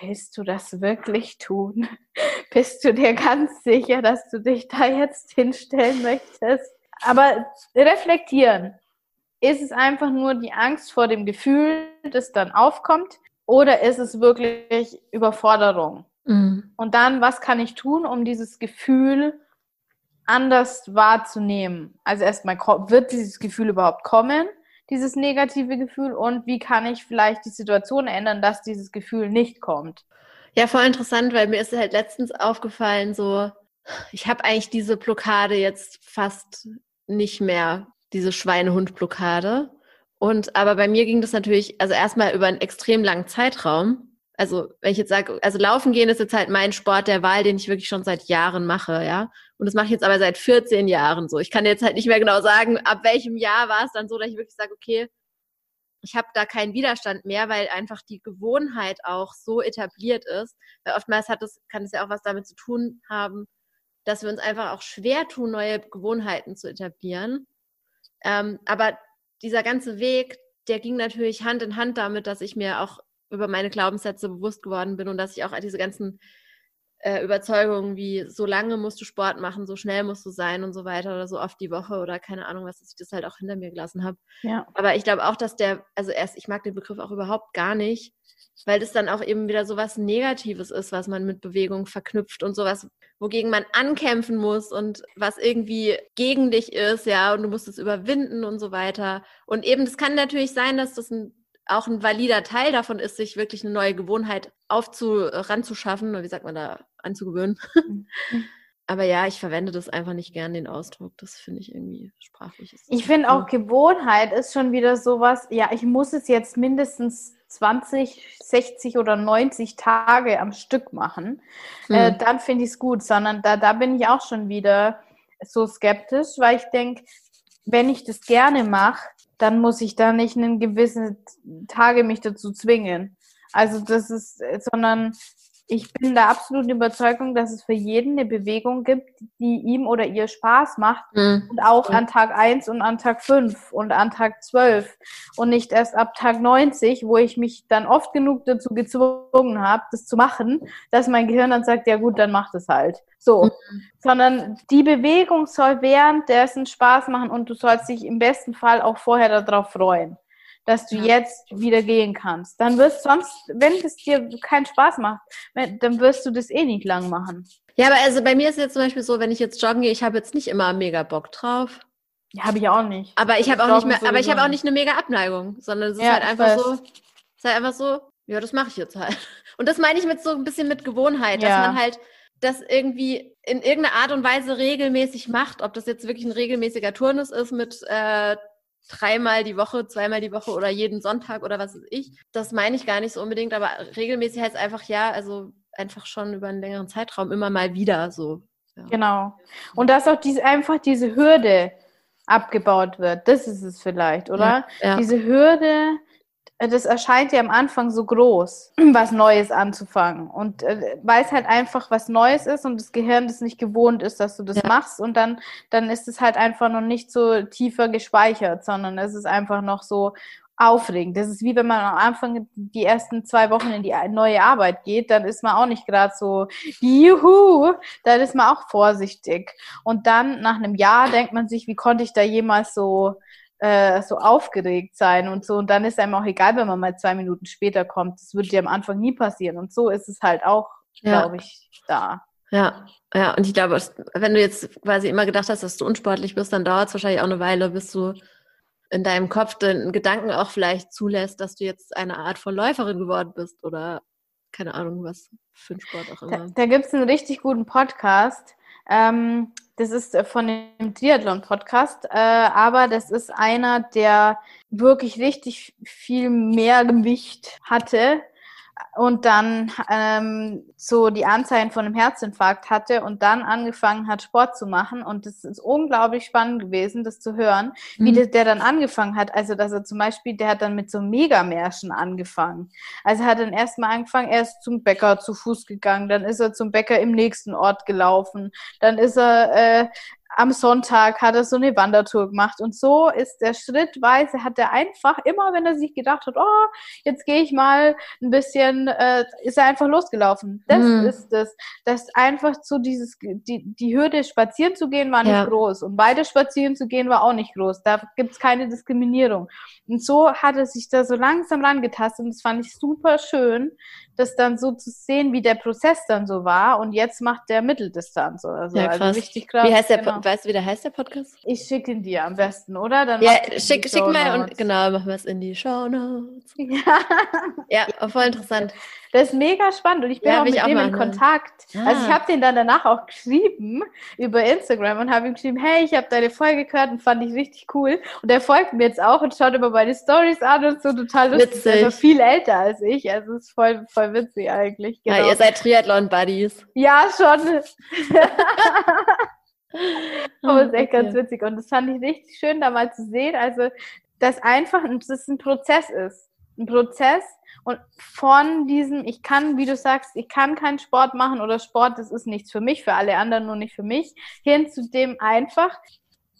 willst du das wirklich tun? Bist du dir ganz sicher, dass du dich da jetzt hinstellen möchtest? Aber reflektieren. Ist es einfach nur die Angst vor dem Gefühl, das dann aufkommt? Oder ist es wirklich Überforderung? Mhm. Und dann, was kann ich tun, um dieses Gefühl anders wahrzunehmen? Also erstmal, wird dieses Gefühl überhaupt kommen? Dieses negative Gefühl und wie kann ich vielleicht die Situation ändern, dass dieses Gefühl nicht kommt. Ja, voll interessant, weil mir ist halt letztens aufgefallen, so, ich habe eigentlich diese Blockade jetzt fast nicht mehr, diese Schweinehund-Blockade. Und aber bei mir ging das natürlich, also erstmal über einen extrem langen Zeitraum. Also, wenn ich jetzt sage, also laufen gehen ist jetzt halt mein Sport der Wahl, den ich wirklich schon seit Jahren mache, ja. Und das mache ich jetzt aber seit 14 Jahren so. Ich kann jetzt halt nicht mehr genau sagen, ab welchem Jahr war es dann so, dass ich wirklich sage, okay, ich habe da keinen Widerstand mehr, weil einfach die Gewohnheit auch so etabliert ist. Weil oftmals hat es, kann es ja auch was damit zu tun haben, dass wir uns einfach auch schwer tun, neue Gewohnheiten zu etablieren. Ähm, aber dieser ganze Weg, der ging natürlich Hand in Hand damit, dass ich mir auch über meine Glaubenssätze bewusst geworden bin und dass ich auch diese ganzen äh, Überzeugungen wie so lange musst du Sport machen, so schnell musst du sein und so weiter oder so oft die Woche oder keine Ahnung, was, dass ich das halt auch hinter mir gelassen habe. Ja. Aber ich glaube auch, dass der, also erst, ich mag den Begriff auch überhaupt gar nicht, weil das dann auch eben wieder so was Negatives ist, was man mit Bewegung verknüpft und sowas, wogegen man ankämpfen muss und was irgendwie gegen dich ist, ja, und du musst es überwinden und so weiter. Und eben, das kann natürlich sein, dass das ein auch ein valider Teil davon ist, sich wirklich eine neue Gewohnheit aufzu ranzuschaffen, oder wie sagt man da, anzugewöhnen. Mhm. Aber ja, ich verwende das einfach nicht gern, den Ausdruck. Das finde ich irgendwie sprachlich. Ich finde auch Gewohnheit ist schon wieder sowas, ja, ich muss es jetzt mindestens 20, 60 oder 90 Tage am Stück machen. Hm. Äh, dann finde ich es gut, sondern da, da bin ich auch schon wieder so skeptisch, weil ich denke, wenn ich das gerne mache, dann muss ich da nicht einen gewissen Tage mich dazu zwingen. Also das ist, sondern ich bin der absoluten Überzeugung, dass es für jeden eine Bewegung gibt, die ihm oder ihr Spaß macht. Mhm. Und auch an Tag 1 und an Tag 5 und an Tag 12. Und nicht erst ab Tag 90, wo ich mich dann oft genug dazu gezwungen habe, das zu machen, dass mein Gehirn dann sagt, ja gut, dann macht es halt. So. Mhm. Sondern die Bewegung soll währenddessen Spaß machen und du sollst dich im besten Fall auch vorher darauf freuen dass du jetzt wieder gehen kannst. Dann wirst sonst, wenn es dir keinen Spaß macht, dann wirst du das eh nicht lang machen. Ja, aber also bei mir ist jetzt zum Beispiel so, wenn ich jetzt joggen gehe, ich habe jetzt nicht immer mega Bock drauf. Ja, habe ich auch nicht. Aber ich habe auch nicht mehr, aber ich habe auch nicht eine mega Abneigung, sondern es ist ja, halt einfach so, es ist halt einfach so, ja, das mache ich jetzt halt. Und das meine ich mit so ein bisschen mit Gewohnheit, dass ja. man halt das irgendwie in irgendeiner Art und Weise regelmäßig macht, ob das jetzt wirklich ein regelmäßiger Turnus ist mit äh, dreimal die Woche, zweimal die Woche oder jeden Sonntag oder was weiß ich. Das meine ich gar nicht so unbedingt, aber regelmäßig heißt einfach ja, also einfach schon über einen längeren Zeitraum immer mal wieder so. Ja. Genau. Und dass auch diese, einfach diese Hürde abgebaut wird. Das ist es vielleicht, oder? Ja, ja. Diese Hürde, das erscheint ja am Anfang so groß, was Neues anzufangen. Und äh, weil es halt einfach was Neues ist und das Gehirn das nicht gewohnt ist, dass du das ja. machst. Und dann, dann ist es halt einfach noch nicht so tiefer gespeichert, sondern es ist einfach noch so aufregend. Das ist wie wenn man am Anfang die ersten zwei Wochen in die neue Arbeit geht, dann ist man auch nicht gerade so, juhu, dann ist man auch vorsichtig. Und dann nach einem Jahr denkt man sich, wie konnte ich da jemals so äh, so aufgeregt sein und so. Und dann ist einem auch egal, wenn man mal zwei Minuten später kommt. Das würde dir am Anfang nie passieren. Und so ist es halt auch, ja. glaube ich, da. Ja, ja, und ich glaube, wenn du jetzt quasi immer gedacht hast, dass du unsportlich bist, dann dauert es wahrscheinlich auch eine Weile, bis du in deinem Kopf den Gedanken auch vielleicht zulässt, dass du jetzt eine Art von Läuferin geworden bist oder keine Ahnung, was für ein Sport auch immer. Da, da gibt es einen richtig guten Podcast. Ähm, das ist äh, von dem Triathlon-Podcast, äh, aber das ist einer, der wirklich richtig viel mehr Gewicht hatte und dann ähm, so die Anzeichen von einem Herzinfarkt hatte und dann angefangen hat, Sport zu machen. Und das ist unglaublich spannend gewesen, das zu hören, mhm. wie der, der, dann angefangen hat. Also, dass er zum Beispiel, der hat dann mit so Megamärschen angefangen. Also, er hat dann erstmal angefangen, er ist zum Bäcker zu Fuß gegangen, dann ist er zum Bäcker im nächsten Ort gelaufen, dann ist er äh, am Sonntag hat er so eine Wandertour gemacht und so ist der schrittweise, hat er einfach immer, wenn er sich gedacht hat, oh, jetzt gehe ich mal ein bisschen, äh, ist er einfach losgelaufen. Das mhm. ist es. Das einfach so dieses, die, die Hürde spazieren zu gehen war nicht ja. groß und beide spazieren zu gehen war auch nicht groß. Da gibt's keine Diskriminierung. Und so hat er sich da so langsam rangetastet und das fand ich super schön, das dann so zu sehen, wie der Prozess dann so war. Und jetzt macht der Mitteldistanz oder so. Ja, also krass. Also richtig krass. Wie heißt der, genau. weißt du, wie der heißt, der Podcast? Ich schicke ihn dir am besten, oder? Dann ja, schick, schick mal und genau, machen wir es in die Show Notes. Ja. ja, voll interessant. Das ist mega spannend und ich bin ja, auch mit dem in Kontakt. Ah. Also ich habe den dann danach auch geschrieben über Instagram und habe ihm geschrieben, hey, ich habe deine Folge gehört und fand ich richtig cool. Und er folgt mir jetzt auch und schaut immer meine Stories an und so total lustig. Witzig. Also viel älter als ich. Also es ist voll, voll witzig eigentlich. Genau. Ja, ihr seid Triathlon-Buddies. Ja, schon. Aber es ist echt ganz witzig. Und das fand ich richtig schön, da mal zu sehen. Also, dass einfach, dass es ein Prozess ist. Ein Prozess, und von diesem, ich kann, wie du sagst, ich kann keinen Sport machen oder Sport, das ist nichts für mich, für alle anderen nur nicht für mich, hin zu dem einfach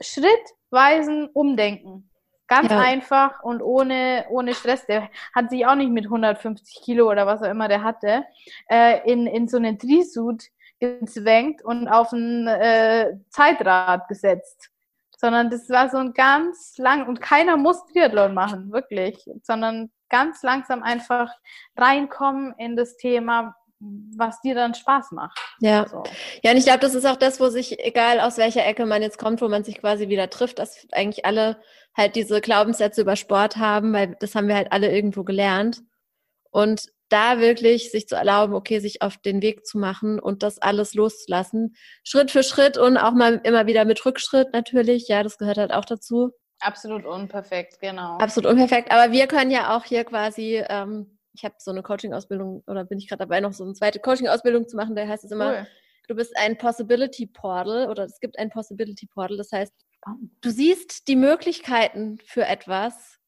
schrittweisen Umdenken. Ganz ja. einfach und ohne, ohne Stress. Der hat sich auch nicht mit 150 Kilo oder was auch immer der hatte, äh, in, in so einen Trisuit gezwängt und auf ein äh, Zeitrad gesetzt. Sondern das war so ein ganz lang, und keiner muss Triathlon machen, wirklich, sondern ganz langsam einfach reinkommen in das Thema, was dir dann Spaß macht. Ja. So. Ja, und ich glaube, das ist auch das, wo sich, egal aus welcher Ecke man jetzt kommt, wo man sich quasi wieder trifft, dass eigentlich alle halt diese Glaubenssätze über Sport haben, weil das haben wir halt alle irgendwo gelernt. Und da wirklich sich zu erlauben, okay, sich auf den Weg zu machen und das alles loszulassen. Schritt für Schritt und auch mal immer wieder mit Rückschritt natürlich. Ja, das gehört halt auch dazu. Absolut unperfekt, genau. Absolut unperfekt. Aber wir können ja auch hier quasi, ähm, ich habe so eine Coaching-Ausbildung oder bin ich gerade dabei, noch so eine zweite Coaching-Ausbildung zu machen. Da heißt es immer, cool. du bist ein Possibility Portal oder es gibt ein Possibility Portal. Das heißt, du siehst die Möglichkeiten für etwas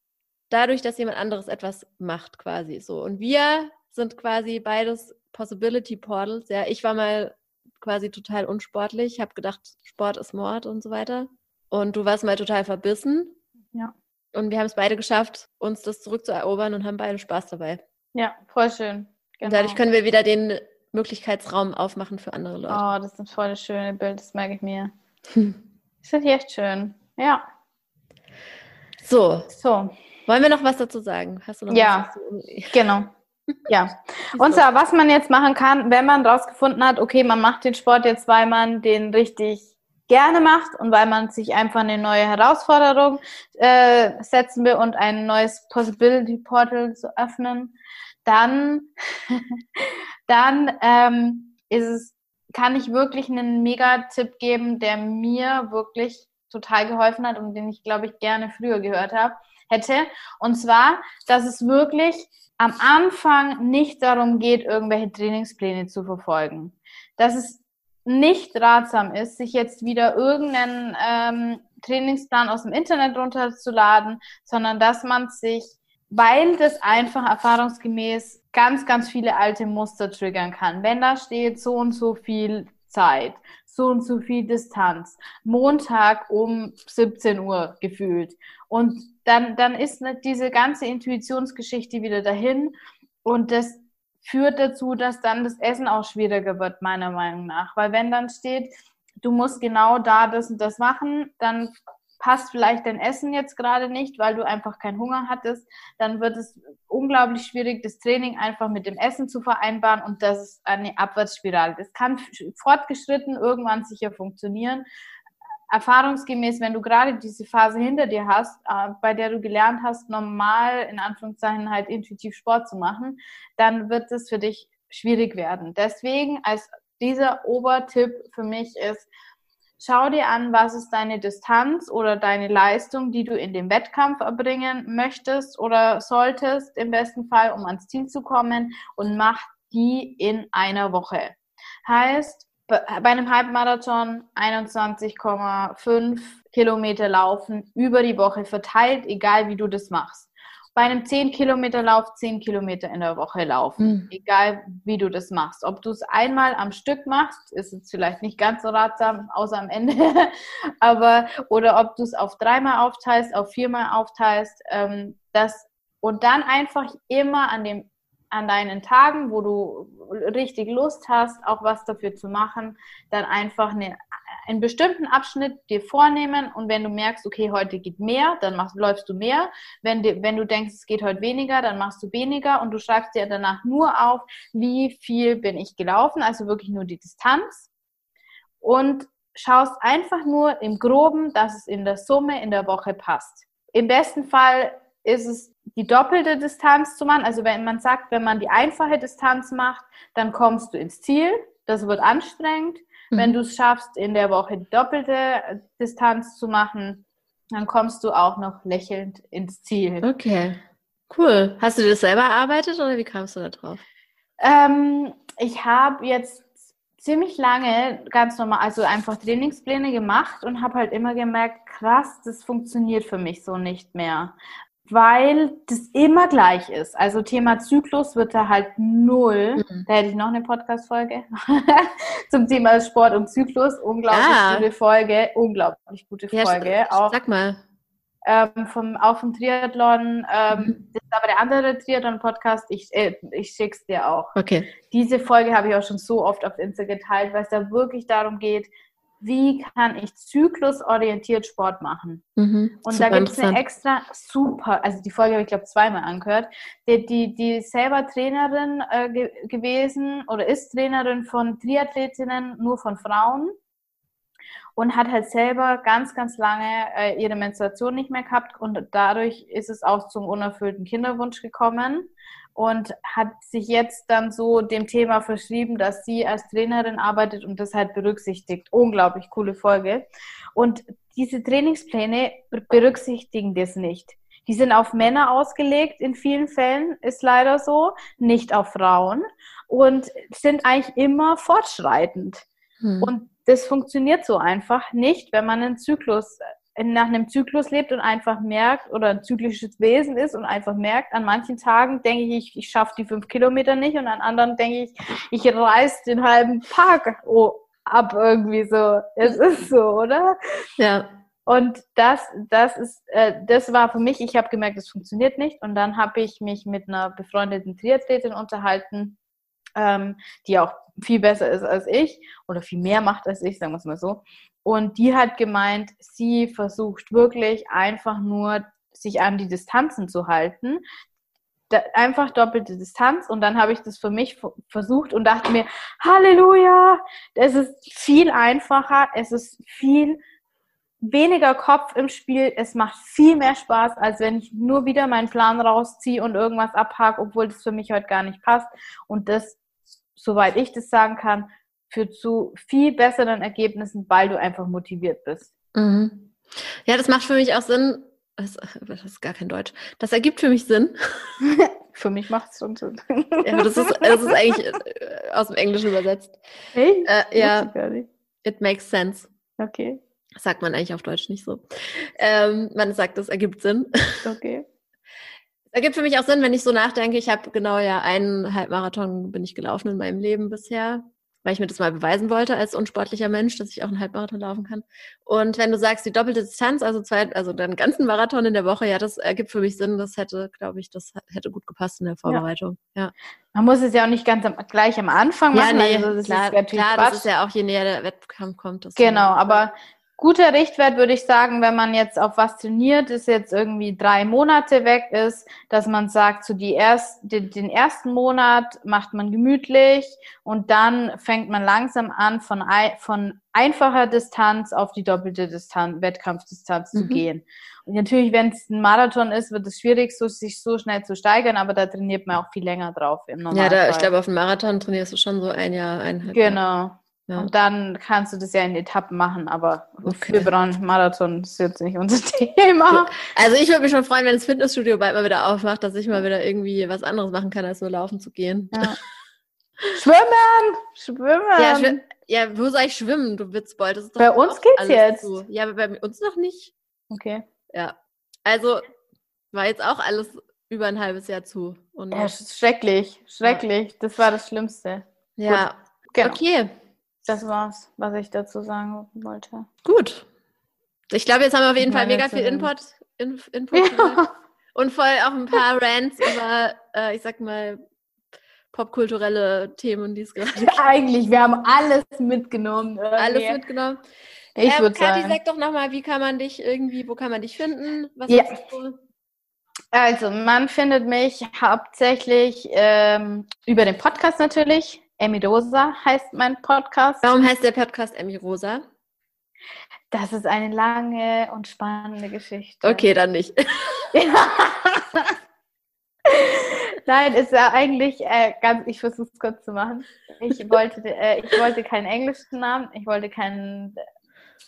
dadurch, dass jemand anderes etwas macht, quasi so. Und wir sind quasi beides Possibility Portals. Ja, ich war mal quasi total unsportlich, habe gedacht, Sport ist Mord und so weiter. Und du warst mal total verbissen. Ja. Und wir haben es beide geschafft, uns das zurückzuerobern und haben beide Spaß dabei. Ja, voll schön. Genau. Und dadurch können wir wieder den Möglichkeitsraum aufmachen für andere Leute. Oh, das ist ein voll schönes Bild, das merke ich mir. Das ist echt schön. Ja. So. So. Wollen wir noch was dazu sagen? Hast du noch ja, was genau. Ja. Und zwar, was man jetzt machen kann, wenn man rausgefunden hat, okay, man macht den Sport jetzt, weil man den richtig gerne macht und weil man sich einfach eine neue Herausforderung äh, setzen will und ein neues Possibility Portal zu öffnen, dann, dann ähm, ist es, kann ich wirklich einen Mega-Tipp geben, der mir wirklich total geholfen hat und den ich, glaube ich, gerne früher gehört habe, hätte. Und zwar, dass es wirklich am Anfang nicht darum geht, irgendwelche Trainingspläne zu verfolgen. Dass es nicht ratsam ist, sich jetzt wieder irgendeinen ähm, Trainingsplan aus dem Internet runterzuladen, sondern dass man sich, weil das einfach erfahrungsgemäß ganz, ganz viele alte Muster triggern kann. Wenn da steht so und so viel Zeit, so und so viel Distanz, Montag um 17 Uhr gefühlt. Und dann, dann ist diese ganze Intuitionsgeschichte wieder dahin. Und das führt dazu, dass dann das Essen auch schwieriger wird, meiner Meinung nach. Weil wenn dann steht, du musst genau da das und das machen, dann passt vielleicht dein Essen jetzt gerade nicht, weil du einfach keinen Hunger hattest, dann wird es unglaublich schwierig, das Training einfach mit dem Essen zu vereinbaren und das ist eine Abwärtsspirale. Das kann fortgeschritten irgendwann sicher funktionieren, erfahrungsgemäß, wenn du gerade diese Phase hinter dir hast, äh, bei der du gelernt hast, normal in Anführungszeichen halt intuitiv Sport zu machen, dann wird es für dich schwierig werden. Deswegen als dieser Obertipp für mich ist, schau dir an, was ist deine Distanz oder deine Leistung, die du in dem Wettkampf erbringen möchtest oder solltest, im besten Fall, um ans Ziel zu kommen und mach die in einer Woche. Heißt, bei einem Halbmarathon 21,5 Kilometer laufen über die Woche verteilt, egal wie du das machst bei einem 10 Kilometer Lauf 10 Kilometer in der Woche laufen, mhm. egal wie du das machst. Ob du es einmal am Stück machst, ist es vielleicht nicht ganz so ratsam, außer am Ende, aber oder ob du es auf dreimal aufteilst, auf viermal aufteilst, ähm, das und dann einfach immer an dem an deinen Tagen, wo du richtig Lust hast, auch was dafür zu machen, dann einfach eine einen bestimmten Abschnitt dir vornehmen und wenn du merkst, okay, heute geht mehr, dann machst, läufst du mehr. Wenn, die, wenn du denkst, es geht heute weniger, dann machst du weniger und du schreibst dir danach nur auf, wie viel bin ich gelaufen, also wirklich nur die Distanz und schaust einfach nur im Groben, dass es in der Summe in der Woche passt. Im besten Fall ist es die doppelte Distanz zu machen. Also wenn man sagt, wenn man die einfache Distanz macht, dann kommst du ins Ziel. Das wird anstrengend. Mhm. Wenn du es schaffst, in der Woche die doppelte Distanz zu machen, dann kommst du auch noch lächelnd ins Ziel. Okay, cool. Hast du das selber erarbeitet oder wie kamst du da drauf? Ähm, ich habe jetzt ziemlich lange ganz normal, also einfach Trainingspläne gemacht und habe halt immer gemerkt, krass, das funktioniert für mich so nicht mehr weil das immer gleich ist. Also Thema Zyklus wird da halt null. Mhm. Da hätte ich noch eine Podcast-Folge zum Thema Sport und Zyklus. Unglaublich ah. gute Folge. Unglaublich gute Folge. Ja, auch, sag mal. Ähm, vom, auch vom Triathlon. Ähm, mhm. Das ist aber der andere Triathlon-Podcast. Ich, äh, ich schick's dir auch. Okay. Diese Folge habe ich auch schon so oft auf Insta geteilt, weil es da wirklich darum geht, wie kann ich zyklusorientiert Sport machen? Mhm, und da gibt es eine extra super, also die Folge habe ich glaube zweimal angehört, die, die, die selber Trainerin äh, ge gewesen oder ist Trainerin von Triathletinnen, nur von Frauen. Und hat halt selber ganz, ganz lange äh, ihre Menstruation nicht mehr gehabt. Und dadurch ist es auch zum unerfüllten Kinderwunsch gekommen und hat sich jetzt dann so dem Thema verschrieben, dass sie als Trainerin arbeitet und das halt berücksichtigt. Unglaublich coole Folge. Und diese Trainingspläne berücksichtigen das nicht. Die sind auf Männer ausgelegt, in vielen Fällen ist leider so, nicht auf Frauen und sind eigentlich immer fortschreitend. Hm. Und das funktioniert so einfach nicht, wenn man einen Zyklus nach einem Zyklus lebt und einfach merkt oder ein zyklisches Wesen ist und einfach merkt, an manchen Tagen denke ich, ich, schaffe die fünf Kilometer nicht und an anderen denke ich, ich reiß den halben Park ab irgendwie so. Es ist so, oder? Ja. Und das, das ist, äh, das war für mich, ich habe gemerkt, es funktioniert nicht. Und dann habe ich mich mit einer befreundeten Triathletin unterhalten, ähm, die auch viel besser ist als ich oder viel mehr macht als ich, sagen wir es mal so. Und die hat gemeint, sie versucht wirklich einfach nur, sich an die Distanzen zu halten. Da, einfach doppelte Distanz. Und dann habe ich das für mich versucht und dachte mir, Halleluja, es ist viel einfacher, es ist viel weniger Kopf im Spiel, es macht viel mehr Spaß, als wenn ich nur wieder meinen Plan rausziehe und irgendwas abhake, obwohl das für mich heute gar nicht passt. Und das, soweit ich das sagen kann, führt zu viel besseren Ergebnissen, weil du einfach motiviert bist. Mhm. Ja, das macht für mich auch Sinn. Das, ist gar kein Deutsch. Das ergibt für mich Sinn. für mich macht es schon Sinn. ja, das ist, das ist eigentlich äh, aus dem Englischen übersetzt. Hey? Äh, ja. It makes sense. Okay. Das sagt man eigentlich auf Deutsch nicht so. Ähm, man sagt, das ergibt Sinn. Okay. Es ergibt für mich auch Sinn, wenn ich so nachdenke. Ich habe genau ja einen Halbmarathon bin ich gelaufen in meinem Leben bisher weil ich mir das mal beweisen wollte als unsportlicher Mensch, dass ich auch einen Halbmarathon laufen kann. Und wenn du sagst, die doppelte Distanz, also zwei, also den ganzen Marathon in der Woche, ja, das ergibt für mich Sinn. Das hätte, glaube ich, das hätte gut gepasst in der Vorbereitung. Ja. ja. Man muss es ja auch nicht ganz am, gleich am Anfang machen. Ja, nee, also das klar, ist klar das ist ja auch je näher der Wettkampf kommt. genau, aber Guter Richtwert würde ich sagen, wenn man jetzt auf was trainiert, ist jetzt irgendwie drei Monate weg ist, dass man sagt, so die erst, den, den ersten Monat macht man gemütlich und dann fängt man langsam an, von, von einfacher Distanz auf die doppelte Distanz, Wettkampfdistanz mhm. zu gehen. Und natürlich, wenn es ein Marathon ist, wird es schwierig, so, sich so schnell zu steigern, aber da trainiert man auch viel länger drauf im Normalfall. Ja, da, ich glaube, auf dem Marathon trainierst du schon so ein Jahr, eineinhalb Genau. Ja. Und dann kannst du das ja in Etappen machen, aber okay. für Marathon ist jetzt nicht unser Thema. Also ich würde mich schon freuen, wenn das Fitnessstudio bald mal wieder aufmacht, dass ich mal wieder irgendwie was anderes machen kann, als nur laufen zu gehen. Ja. Schwimmen! Schwimmen! Ja, schw ja, wo soll ich schwimmen, du Witzbold? Das ist doch bei uns geht's jetzt. Zu. Ja, aber bei uns noch nicht. Okay. Ja. Also war jetzt auch alles über ein halbes Jahr zu. Und ja, schrecklich, schrecklich. Ja. Das war das Schlimmste. Ja. Gut. Genau. Okay. Das war's, was ich dazu sagen wollte. Gut. Ich glaube, jetzt haben wir auf jeden Fall mega viel Input, In Input ja. und voll auch ein paar Rants über, äh, ich sag mal, popkulturelle Themen, die es gerade gibt. Eigentlich, wir haben alles mitgenommen. Irgendwie. Alles mitgenommen. Ich ähm, würde sagen. sag doch nochmal, wie kann man dich irgendwie, wo kann man dich finden? Was ja. Also, man findet mich hauptsächlich ähm, über den Podcast natürlich. Emmy Rosa heißt mein Podcast. Warum heißt der Podcast Emmy Rosa? Das ist eine lange und spannende Geschichte. Okay, dann nicht. Nein, ist ja eigentlich äh, ganz, ich versuche es kurz zu machen. Ich wollte, äh, ich wollte keinen englischen Namen, ich wollte keinen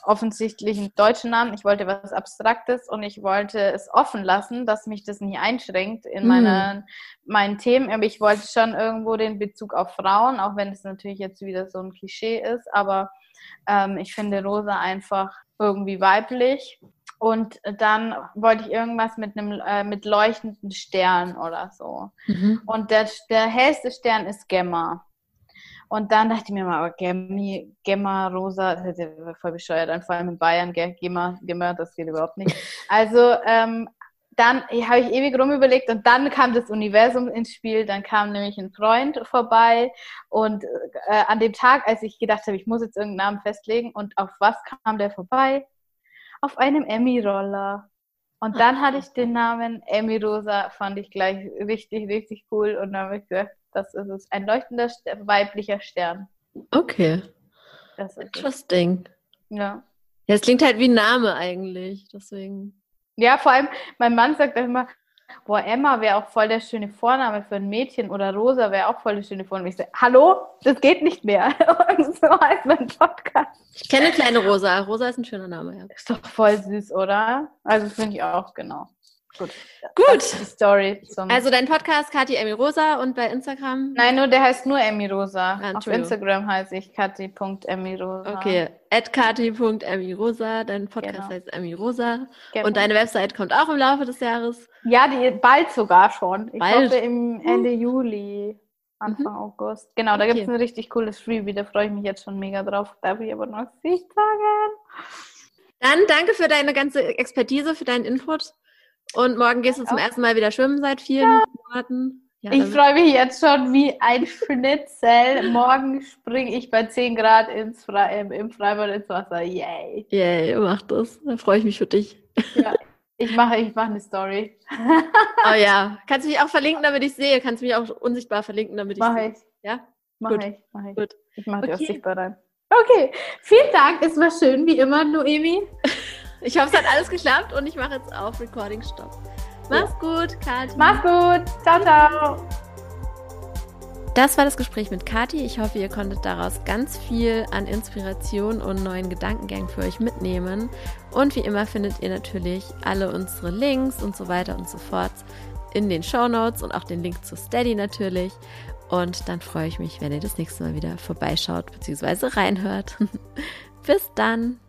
offensichtlichen deutschen Namen, ich wollte was Abstraktes und ich wollte es offen lassen, dass mich das nicht einschränkt in mm. meiner, meinen Themen. Aber ich wollte schon irgendwo den Bezug auf Frauen, auch wenn es natürlich jetzt wieder so ein Klischee ist, aber ähm, ich finde Rosa einfach irgendwie weiblich und dann wollte ich irgendwas mit einem äh, mit leuchtenden Stern oder so. Mhm. Und der, der hellste Stern ist Gemma. Und dann dachte ich mir mal, Gemmi, Gemma, Rosa, das ist ja voll bescheuert, vor allem in Bayern, Gemma, Gemma, das geht überhaupt nicht. Also ähm, dann habe ich ewig rumüberlegt und dann kam das Universum ins Spiel, dann kam nämlich ein Freund vorbei und äh, an dem Tag, als ich gedacht habe, ich muss jetzt irgendeinen Namen festlegen und auf was kam der vorbei? auf einem Emmy-Roller. Und dann hatte ich den Namen Emmy Rosa, fand ich gleich richtig, richtig cool. Und dann habe ich gesagt, das ist es. Ein leuchtender weiblicher Stern. Okay. Das ist Interesting. Es. Ja. Ja, es klingt halt wie ein Name eigentlich, deswegen. Ja, vor allem, mein Mann sagt immer, boah, Emma wäre auch voll der schöne Vorname für ein Mädchen oder Rosa wäre auch voll der schöne Vorname. Ich sage, hallo, das geht nicht mehr. Und so heißt mein Podcast. Ich kenne kleine Rosa. Rosa ist ein schöner Name, ja. Ist doch voll süß, oder? Also finde ich auch, genau. Gut. Gut. Die Story also dein Podcast Kathi Emmy Rosa und bei Instagram? Nein, nur der heißt nur Emmy Rosa. Ah, Auf Instagram heiße ich kathi.emmyrosa. Okay, at kathi.emmyrosa. Dein Podcast genau. heißt Emmy Rosa. Genau. Und deine Website kommt auch im Laufe des Jahres? Ja, die, bald sogar schon. Ich bald. hoffe im Ende Juli. Anfang mhm. August. Genau, da okay. gibt es ein richtig cooles Freebie, da freue ich mich jetzt schon mega drauf. Darf ich aber noch nicht sagen. Dann danke für deine ganze Expertise, für deinen Input. Und morgen gehst du zum ersten Mal wieder schwimmen seit vielen ja. Monaten. Ja, ich freue mich jetzt schon wie ein Schnitzel. morgen springe ich bei 10 Grad ins Fre im, im Freibad ins Wasser. Yay. Yay, mach das. Da freue ich mich für dich. Ja, ich mache, ich mache eine Story. oh ja. Kannst du mich auch verlinken, damit ich sehe? Kannst du mich auch unsichtbar verlinken, damit ich mach sehe? Ich. Ja? Mach Gut. ich. Mach ich. Gut. Ich mache okay. die auch sichtbar rein. Okay, vielen Dank. Es war schön, wie immer, Noemi. Ich hoffe, es hat alles geklappt und ich mache jetzt auf Recording Stopp. Mach's gut, Kathi. Mach's gut. Ciao, ciao. Das war das Gespräch mit Kathi. Ich hoffe, ihr konntet daraus ganz viel an Inspiration und neuen Gedankengängen für euch mitnehmen. Und wie immer findet ihr natürlich alle unsere Links und so weiter und so fort in den Show Notes und auch den Link zu Steady natürlich. Und dann freue ich mich, wenn ihr das nächste Mal wieder vorbeischaut bzw. reinhört. Bis dann!